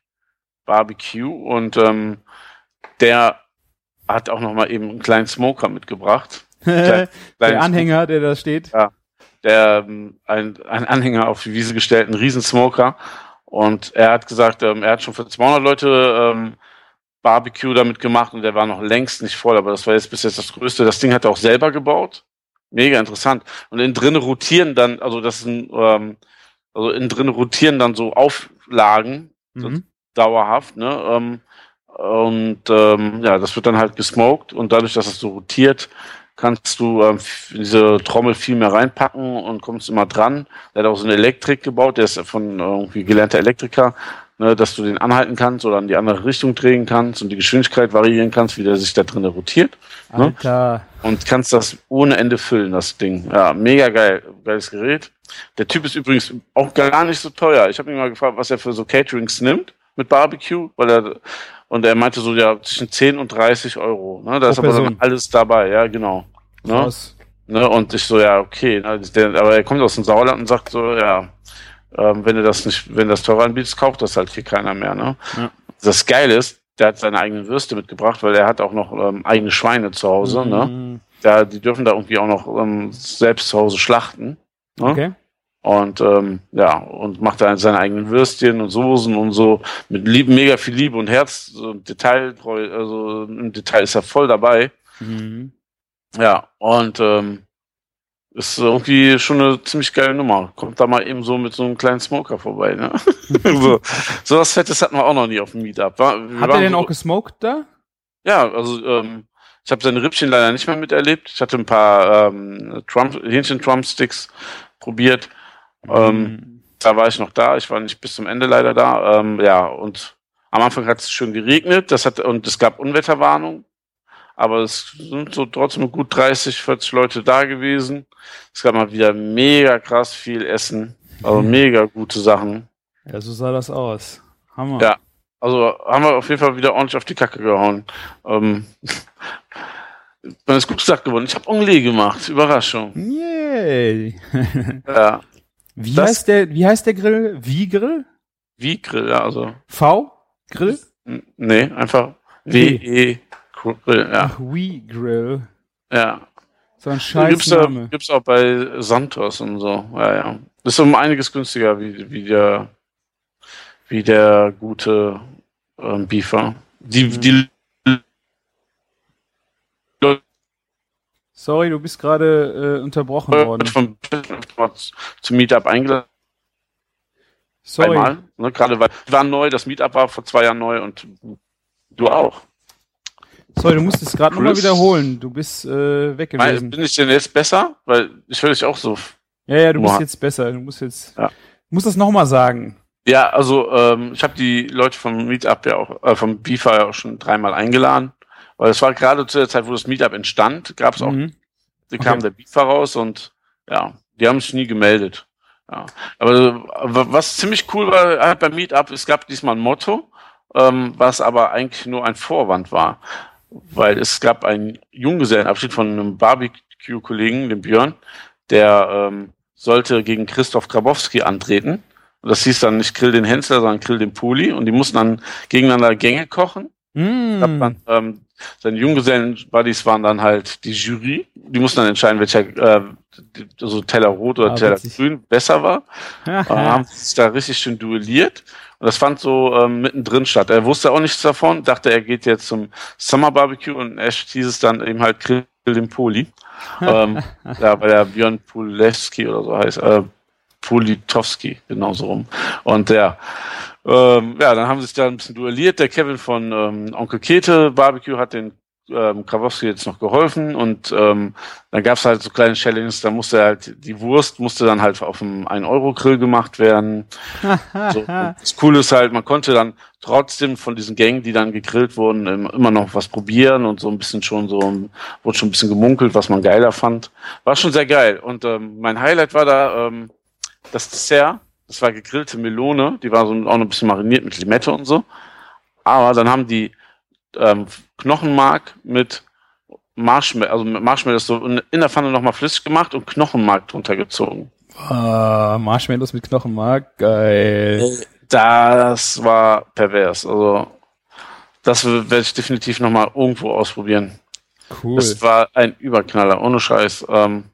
Barbecue und ähm, der hat auch noch mal eben einen kleinen Smoker mitgebracht. <laughs> Klein, der Anhänger, der da steht. Ja, der ähm, ein, ein Anhänger auf die Wiese gestellten Riesensmoker. Und er hat gesagt, ähm, er hat schon für 200 Leute ähm, Barbecue damit gemacht und der war noch längst nicht voll, aber das war jetzt bis jetzt das Größte. Das Ding hat er auch selber gebaut. Mega interessant. Und innen drin rotieren dann, also das sind, ähm, also innen drin rotieren dann so Auflagen, mhm. dauerhaft, ne? Ähm, und ähm, ja, das wird dann halt gesmoked und dadurch, dass es so rotiert, kannst du ähm, diese Trommel viel mehr reinpacken und kommst immer dran. Der hat auch so eine Elektrik gebaut, der ist von irgendwie gelernter Elektriker, ne, dass du den anhalten kannst oder in die andere Richtung drehen kannst und die Geschwindigkeit variieren kannst, wie der sich da drin rotiert. Ne? Alter. Ne? Und kannst das ohne Ende füllen, das Ding. Ja, mega geil, geiles Gerät. Der Typ ist übrigens auch gar nicht so teuer. Ich habe ihn mal gefragt, was er für so Caterings nimmt mit Barbecue, weil er und er meinte so, ja, zwischen 10 und 30 Euro. Ne? Da Pro ist aber dann alles dabei, ja, genau. Ne? Ne? Und ich so, ja, okay. Ne? Aber er kommt aus dem Sauerland und sagt so, ja, ähm, wenn du das nicht, wenn das teurer anbietest, kauft das halt hier keiner mehr. Ne? Ja. Das Geile ist, der hat seine eigenen Würste mitgebracht, weil er hat auch noch ähm, eigene Schweine zu Hause. Ne? Mhm. Ne? Da, die dürfen da irgendwie auch noch ähm, selbst zu Hause schlachten. Ne? Okay. Und ähm, ja, und macht da seine eigenen Würstchen und Soßen und so mit Liebe, mega viel Liebe und Herz und Detailtreu, also im Detail ist er voll dabei. Mhm. Ja, und ähm, ist irgendwie schon eine ziemlich geile Nummer. Kommt da mal eben so mit so einem kleinen Smoker vorbei, ne? <laughs> so, so was Fettes hatten wir auch noch nie auf dem Meetup. War, Hat er denn so, auch gesmoked da? Ja, also ähm, ich habe seine Rippchen leider nicht mehr miterlebt. Ich hatte ein paar ähm, Trump, Hähnchen-Trumpsticks probiert. Ähm, mhm. Da war ich noch da. Ich war nicht bis zum Ende leider da. Ähm, ja, und am Anfang hat es schön geregnet. Das hat, und es gab Unwetterwarnung. Aber es sind so trotzdem gut 30, 40 Leute da gewesen. Es gab mal wieder mega krass viel Essen. Also mhm. mega gute Sachen. Ja, so sah das aus. Hammer. Ja, also haben wir auf jeden Fall wieder ordentlich auf die Kacke gehauen. Ähm, man ist gut gesagt geworden. Ich habe Onglee gemacht. Überraschung. Yay. <laughs> Ja. Wie Das- heißt der, wie heißt der Grill? Wie Grill? Wie Grill, ja, also. V? Grill? Nee, einfach W. W-E Grill, ja. Ach, We Grill. Ja. So ein Gibt's, scheiß da, Name. gibt's auch bei Santos und so. Ja, ja. Das ist um einiges günstiger wie, wie der wie der gute ähm, Beefer. Die, Mhm. die Sorry, du bist gerade äh, unterbrochen worden. vom zum Meetup eingeladen. Sorry. Einmal. Ne, gerade weil waren neu, das Meetup war vor zwei Jahren neu und du auch. Sorry, du musst es gerade nochmal wiederholen. Du bist äh, weg gewesen. bin ich denn jetzt besser? Weil ich höre dich auch so. Ja, ja, du bist Boah. jetzt besser. Du musst jetzt. Ja. Du musst das nochmal sagen. Ja, also ähm, ich habe die Leute vom Meetup ja auch, äh, vom Beefer ja auch schon dreimal eingeladen. Weil es war gerade zu der Zeit, wo das Meetup entstand, gab es auch, Mhm. Okay. kam der Beefer raus und ja, die haben sich nie gemeldet. Ja. Aber was ziemlich cool war halt beim Meetup, es gab diesmal ein Motto, ähm, was aber eigentlich nur ein Vorwand war. Weil es gab einen Junggesellenabschied von einem Barbecue-Kollegen, dem Björn, der ähm, sollte gegen Christoph Grabowski antreten. Und das hieß dann nicht Grill den Hensler, sondern Grill den Puli. Und die mussten dann gegeneinander Gänge kochen. Mm. Hat man, ähm, seine Junggesellen-Buddies waren dann halt die Jury. Die mussten dann entscheiden, welcher äh, die- also Teller rot oder Ah, Teller witzig. grün besser war. <laughs> Äh, haben sich da richtig schön duelliert. Und das fand so ähm, mittendrin statt. Er wusste auch nichts davon, dachte, er geht jetzt zum Summer Barbecue und Ash hieß es dann eben halt Grill den Poli. <laughs> ähm, ja, weil der Björn Pulewski oder so heißt. Äh, Politowski, genauso rum. Und ja, ähm, ja, dann haben sie sich da ein bisschen duelliert. Der Kevin von ähm, Onkel Kete Barbecue hat den ähm, Krawowski jetzt noch geholfen und ähm, dann gab's halt so kleine Challenges, da musste halt die Wurst musste dann halt auf einem 1-Euro-Grill gemacht werden. So, das Coole ist halt, man konnte dann trotzdem von diesen Gängen, die dann gegrillt wurden, im- immer noch was probieren und so ein bisschen schon so, wurde schon ein bisschen gemunkelt, was man geiler fand. War schon sehr geil. Und ähm, mein Highlight war da ähm, das Dessert. Das war gegrillte Melone, die war so auch noch ein bisschen mariniert mit Limette und so. Aber dann haben die ähm, Knochenmark mit Marshmallow, also mit Marshmallows so in der Pfanne nochmal flüssig gemacht und Knochenmark drunter gezogen. Ah, Marshmallows mit Knochenmark, geil. Das war pervers. Also, das werde ich definitiv nochmal irgendwo ausprobieren. Cool. Das war ein Überknaller, ohne Scheiß. Ähm,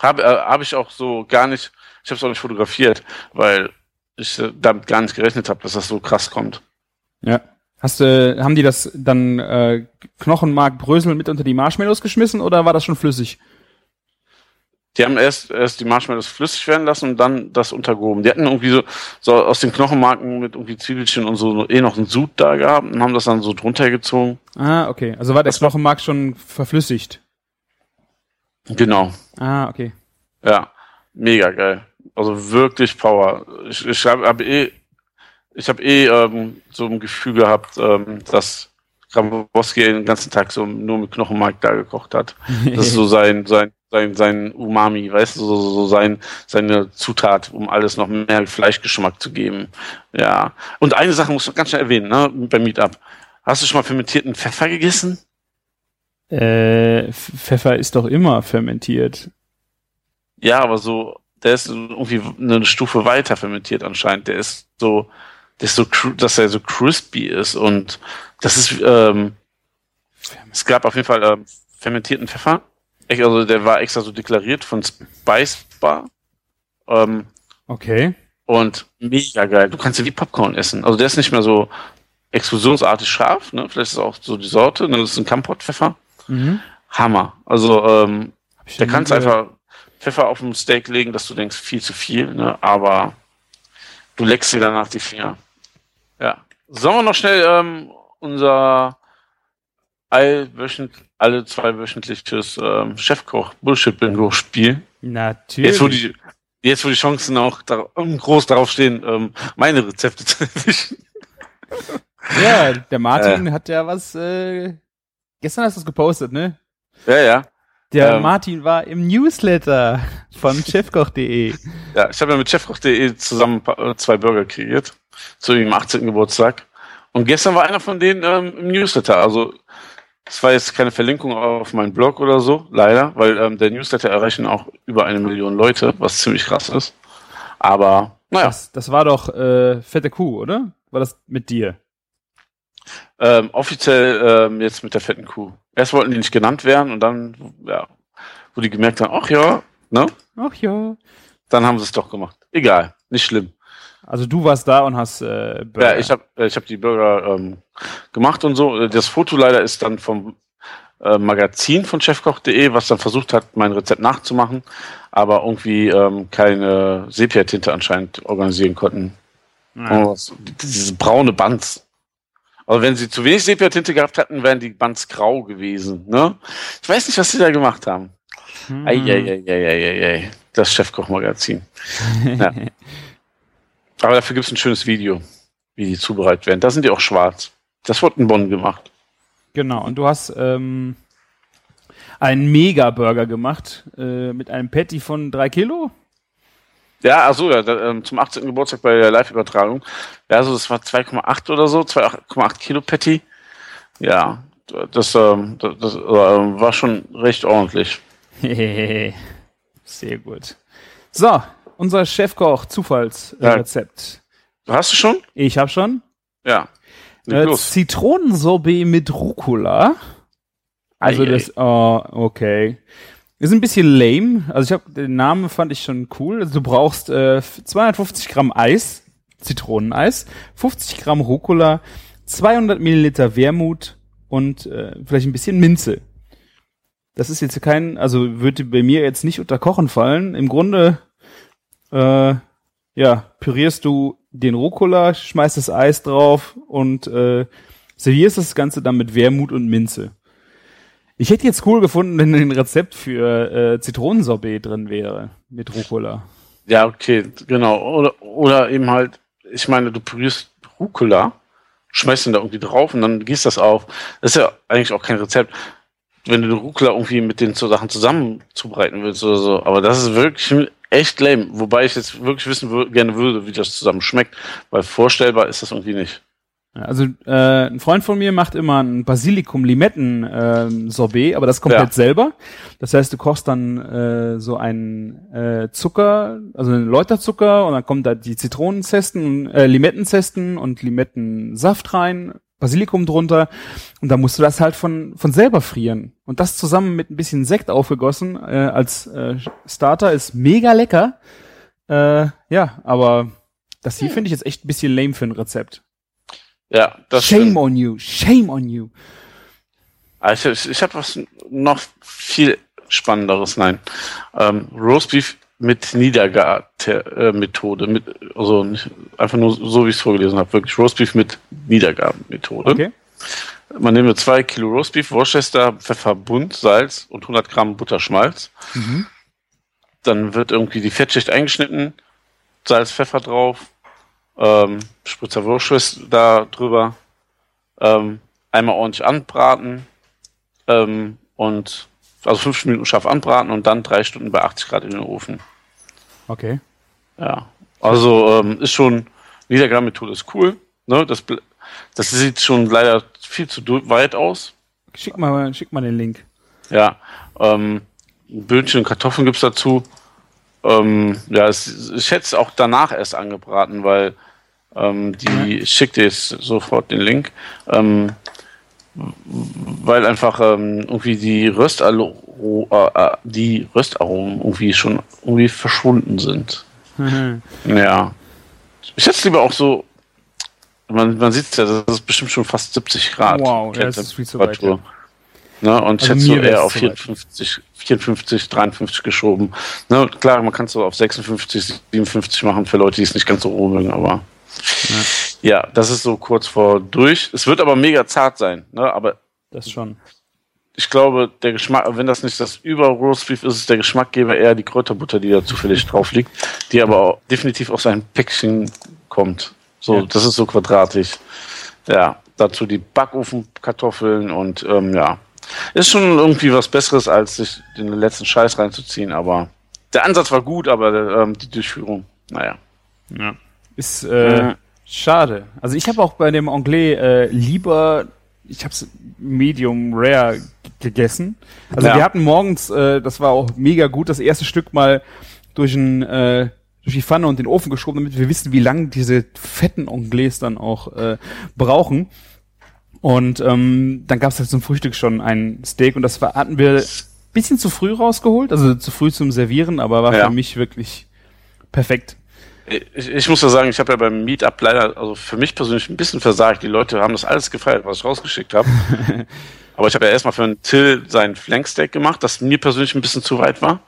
habe äh, hab ich auch so gar nicht, ich habe es auch nicht fotografiert, weil ich äh, damit gar nicht gerechnet habe, dass das so krass kommt. Ja. Hast du, haben die das dann äh, Knochenmark Brösel mit unter die Marshmallows geschmissen oder war das schon flüssig? Die haben erst, erst die Marshmallows flüssig werden lassen und dann das untergehoben. Die hatten irgendwie so, so aus den Knochenmarken mit irgendwie Zwiebelchen und so eh noch einen Sud da gehabt und haben das dann so drunter gezogen. Ah, okay. Also war der Das Knochenmark schon verflüssigt. Genau. Ah, okay. Ja, mega geil. Also wirklich Power. Ich, ich habe hab eh, ich habe eh ähm, so ein Gefühl gehabt, ähm, dass Grabowski den ganzen Tag so nur mit Knochenmark da gekocht hat. Das ist so <laughs> sein, sein, sein, sein Umami, weißt du, so, so sein, seine Zutat, um alles noch mehr Fleischgeschmack zu geben. Ja. Und eine Sache muss ich noch ganz schnell erwähnen, ne, beim Meetup. Hast du schon mal fermentierten Pfeffer gegessen? Äh, Pfeffer ist doch immer fermentiert. Ja, aber so, der ist irgendwie eine Stufe weiter fermentiert anscheinend. Der ist so, ist so, dass er so crispy ist und das ist, ähm, es gab auf jeden Fall ähm, fermentierten Pfeffer. Echt, Also der war extra so deklariert von Spice Bar. Ähm, Okay. und mega geil. Du kannst ja wie Popcorn essen. Also der ist nicht mehr so explosionsartig scharf, ne? Vielleicht ist auch so die Sorte, ne? Das ist ein Kampot-Pfeffer. Mhm. Hammer. Also, ähm, ich da kannst du einfach Pfeffer auf dem Steak legen, dass du denkst, viel zu viel, ne? aber du leckst dir danach die Finger. Ja. Sollen wir noch schnell ähm, unser allwöchent, alle zwei wöchentliches ähm, Chefkoch Bullshit Bingo spielen? Natürlich. Jetzt wo die jetzt wo die Chancen auch da, ähm, groß darauf stehen, ähm, meine Rezepte zu erwischen. <laughs> ja, der Martin hat ja was, äh, gestern hast du es gepostet, ne? Ja, ja. Der Ähm. Martin war im Newsletter von <laughs> chefkoch.de. Ja, ich habe ja mit chefkoch.de zusammen äh, zwei Burger kreiert zu ihrem 18. Geburtstag. Und gestern war einer von denen ähm, im Newsletter. Also Das war jetzt keine Verlinkung auf meinen Blog oder so, leider, weil ähm, der Newsletter erreichen auch über eine Million Leute, was ziemlich krass ist. Aber naja. Das, das war doch äh, fette Kuh, oder? War das mit dir? Ähm, offiziell ähm, jetzt mit der fetten Kuh. Erst wollten die nicht genannt werden und dann, ja, wo die gemerkt haben, ach ja, ne? Ach ja. Dann haben sie es doch gemacht. Egal, nicht schlimm. Also du warst da und hast äh, Burger. Ja, ich habe ich hab die Burger ähm, gemacht und so. Das Foto leider ist dann vom äh, Magazin von chefkoch.de, was dann versucht hat, mein Rezept nachzumachen, aber irgendwie ähm, keine Sepia-Tinte anscheinend organisieren konnten. Ja. Oh, diese braune Bands. Aber wenn sie zu wenig Sepia-Tinte gehabt hätten, wären die Bands grau gewesen. Ne? Ich weiß nicht, was sie da gemacht haben. Hm. Eieieiei, das Chefkoch-Magazin. <laughs> ja. Aber dafür gibt es ein schönes Video, wie die zubereitet werden. Da sind die auch schwarz. Das wurde in Bonn gemacht. Genau, und du hast ähm, einen Mega-Burger gemacht äh, mit einem Patty von drei Kilo. Ja, also ja, da, ähm, zum 18. Geburtstag bei der Live-Übertragung. Ja, also das war 2,8 oder so, 2,8 Kilo Patty. Ja, das, ähm, das, das äh, war schon recht ordentlich. <laughs> Sehr gut. So, unser Chefkoch Zufallsrezept. Ja. Hast du schon? Ich habe schon. Ja. Äh, Zitronensorbet mit Rucola. Also ei, das, oh, okay. Ist ein bisschen lame. Also ich habe den Namen fand ich schon cool. Also du brauchst äh, 250 Gramm Eis, Zitroneneis, 50 Gramm Rucola, 200 Milliliter Wermut und äh, vielleicht ein bisschen Minze. Das ist jetzt kein, also würde bei mir jetzt nicht unter Kochen fallen. Im Grunde, äh, ja, pürierst du den Rucola, schmeißt das Eis drauf und äh, servierst das Ganze dann mit Wermut und Minze. Ich hätte jetzt cool gefunden, wenn ein Rezept für äh, Zitronensorbet drin wäre mit Rucola. Ja, okay, genau. Oder, oder eben halt, ich meine, du pürierst Rucola, schmeißt ihn da irgendwie drauf und dann gießt das auf. Das ist ja eigentlich auch kein Rezept, wenn du Rucola irgendwie mit den Sachen zusammen zubereiten willst oder so. Aber das ist wirklich echt lame. Wobei ich jetzt wirklich wissen würde, gerne würde, wie das zusammen schmeckt, weil vorstellbar ist das irgendwie nicht. Also äh, ein Freund von mir macht immer ein Basilikum-Limetten-Sorbet, ähm, aber das komplett ja. selber. Das heißt, du kochst dann äh, so einen äh, Zucker, also einen Läuterzucker und dann kommen da die Zitronenzesten, äh, Limettenzesten und Limettensaft rein, Basilikum drunter und dann musst du das halt von von selber frieren und das zusammen mit ein bisschen Sekt aufgegossen äh, als äh, Starter ist mega lecker. Äh, ja, aber das hier finde ich jetzt echt ein bisschen lame für ein Rezept. Ja, das Shame stimmt. on you, shame on you. Also ich, ich habe was noch viel spannenderes, nein. Ähm, Roastbeef mit Niedergar-Methode, mit, also nicht, einfach nur so, wie ich es vorgelesen habe, wirklich Roastbeef mit Niedergar-Methode. Okay. Man nimmt zwei Kilo Roastbeef, Worcester, Pfeffer, Bunt, Salz und 100 Gramm Butterschmalz. Mhm. Dann wird irgendwie die Fettschicht eingeschnitten, Salz, Pfeffer drauf, ähm, Spritzer Wurst da drüber, ähm, einmal ordentlich anbraten ähm, und also fünf Minuten scharf anbraten und dann drei Stunden bei 80 Grad in den Ofen. Okay. Ja, also ähm, ist schon, Niedergrammethode ist cool. Ne? Das, das sieht schon leider viel zu weit aus. Schick mal, schick mal den Link. Ja, ähm, Böhnchen und Kartoffeln gibt es dazu. Ähm, ja, es, ich hätte es auch danach erst angebraten, weil ähm, die ja. schickt dir jetzt sofort den Link. Ähm, weil einfach ähm, irgendwie die Röstalo äh, äh, die Röstaromen irgendwie schon irgendwie verschwunden sind. Mhm. Ja. Ich hätte es lieber auch so. Man, man sieht es ja, das ist bestimmt schon fast 70 Grad. Wow, ja, das ist viel zu weit. Ja. Ne, und also ich hätte so eher auf 54, 54, 53 geschoben. Ne, klar, man kann es so auf 56, 57 machen für Leute, die es nicht ganz so roh mögen, aber ja. Ja. das ist so kurz vor durch. Es wird aber mega zart sein, ne? Aber das schon. Ich glaube, der Geschmack, wenn das nicht das über Roastbeef ist, ist der Geschmackgeber eher die Kräuterbutter, die da zufällig drauf liegt, die aber auch definitiv aus einem Päckchen kommt. So, ja. das ist so quadratisch. Ja, dazu die Backofenkartoffeln und ähm, ja, ist schon irgendwie was Besseres, als sich den letzten Scheiß reinzuziehen. Aber der Ansatz war gut, aber ähm, die Durchführung, naja. Ja. Ist äh, ja. Schade. Also ich habe auch bei dem Anglais äh, lieber ich habe es medium rare gegessen. Also Ja. wir hatten morgens, äh, das war auch mega gut, das erste Stück mal durch ein äh, durch die Pfanne und den Ofen geschoben, damit wir wissen, wie lange diese fetten Anglais dann auch äh, brauchen. Und ähm, dann gab es halt zum Frühstück schon ein Steak und das war, hatten wir bisschen zu früh rausgeholt, also zu früh zum Servieren, aber war Ja. für mich wirklich perfekt. Ich, ich muss ja sagen, ich habe ja beim Meetup leider, also für mich persönlich ein bisschen versagt. Die Leute haben das alles gefeiert, was ich rausgeschickt habe. <laughs> Aber ich habe ja erstmal für einen Till sein Flanksteak gemacht, das mir persönlich ein bisschen zu weit war.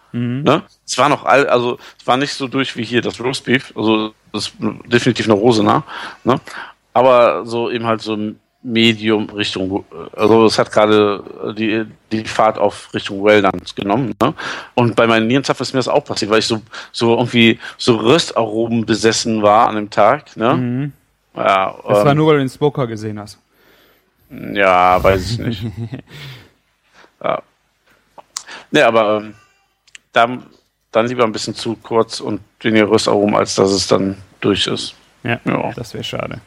Ne? Es war noch all, also es war nicht so durch wie hier das Roastbeef, also das ist definitiv eine Rose nah. Ne? Aber so eben halt so Medium Richtung, also es hat gerade die, die Fahrt auf Richtung Wellland genommen. Ne? Und bei meinen Nierenzapfen ist mir das auch passiert, weil ich so, so irgendwie so Röstaromen besessen war an dem Tag. Ne? Ja, Das war ähm, nur, weil du den Smoker gesehen hast. ja, weiß ich nicht. <laughs> ja. Ne, aber ähm, dann, dann lieber ein bisschen zu kurz und weniger Röstaromen, als dass es dann durch ist. Ja, Ja. das wäre schade.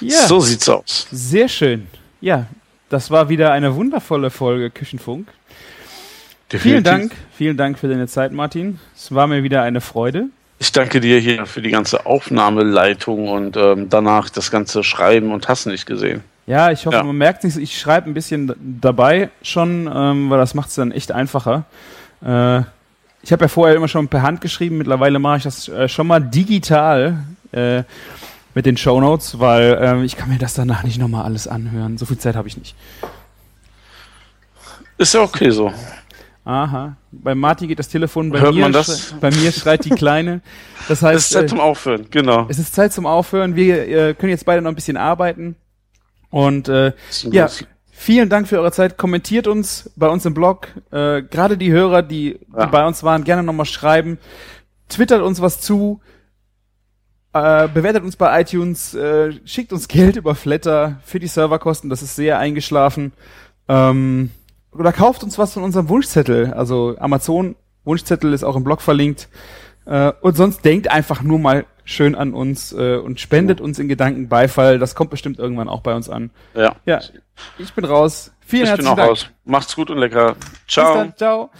Ja, So sieht's aus. sehr schön. Ja, das war wieder eine wundervolle Folge Küchenfunk. Vielen Definitiv. Dank, vielen Dank für deine Zeit, Martin. Es war mir wieder eine Freude. Ich danke dir hier für die ganze Aufnahmeleitung und ähm, danach das ganze Schreiben und hast nicht gesehen. Ja, ich hoffe, Ja. man merkt nicht, ich schreibe ein bisschen dabei schon, ähm, weil das macht es dann echt einfacher. Äh, ich habe ja vorher immer schon per Hand geschrieben, mittlerweile mache ich das äh, schon mal digital äh, mit den Shownotes, weil ähm, ich kann mir das danach nicht nochmal alles anhören. So viel Zeit habe ich nicht. Ist ja okay so. Aha. Bei Martin geht das Telefon, bei, Hört mir, man das? bei mir schreit die Kleine. Das Es ist heißt, Zeit äh, zum Aufhören, genau. es ist Zeit zum Aufhören. Wir äh, können jetzt beide noch ein bisschen arbeiten. Und äh, ja, vielen Dank für eure Zeit. Kommentiert uns bei uns im Blog. Äh, Gerade die Hörer, die, die Ja. bei uns waren, gerne nochmal schreiben. Twittert uns was zu. Äh, bewertet uns bei iTunes. Äh, schickt uns <laughs> Geld über Flatter für die Serverkosten. Das ist sehr eingeschlafen. Ähm, oder kauft uns was von unserem Wunschzettel. Also Amazon Wunschzettel ist auch im Blog verlinkt. Äh, und sonst denkt einfach nur mal schön an uns äh, und spendet uns in Gedanken Beifall. Das kommt bestimmt irgendwann auch bei uns an. Ja. Ja, ich bin raus. Vielen Ich bin herzlichen auch Dank. raus. Macht's gut und lecker. Bis Ciao. dann. Ciao.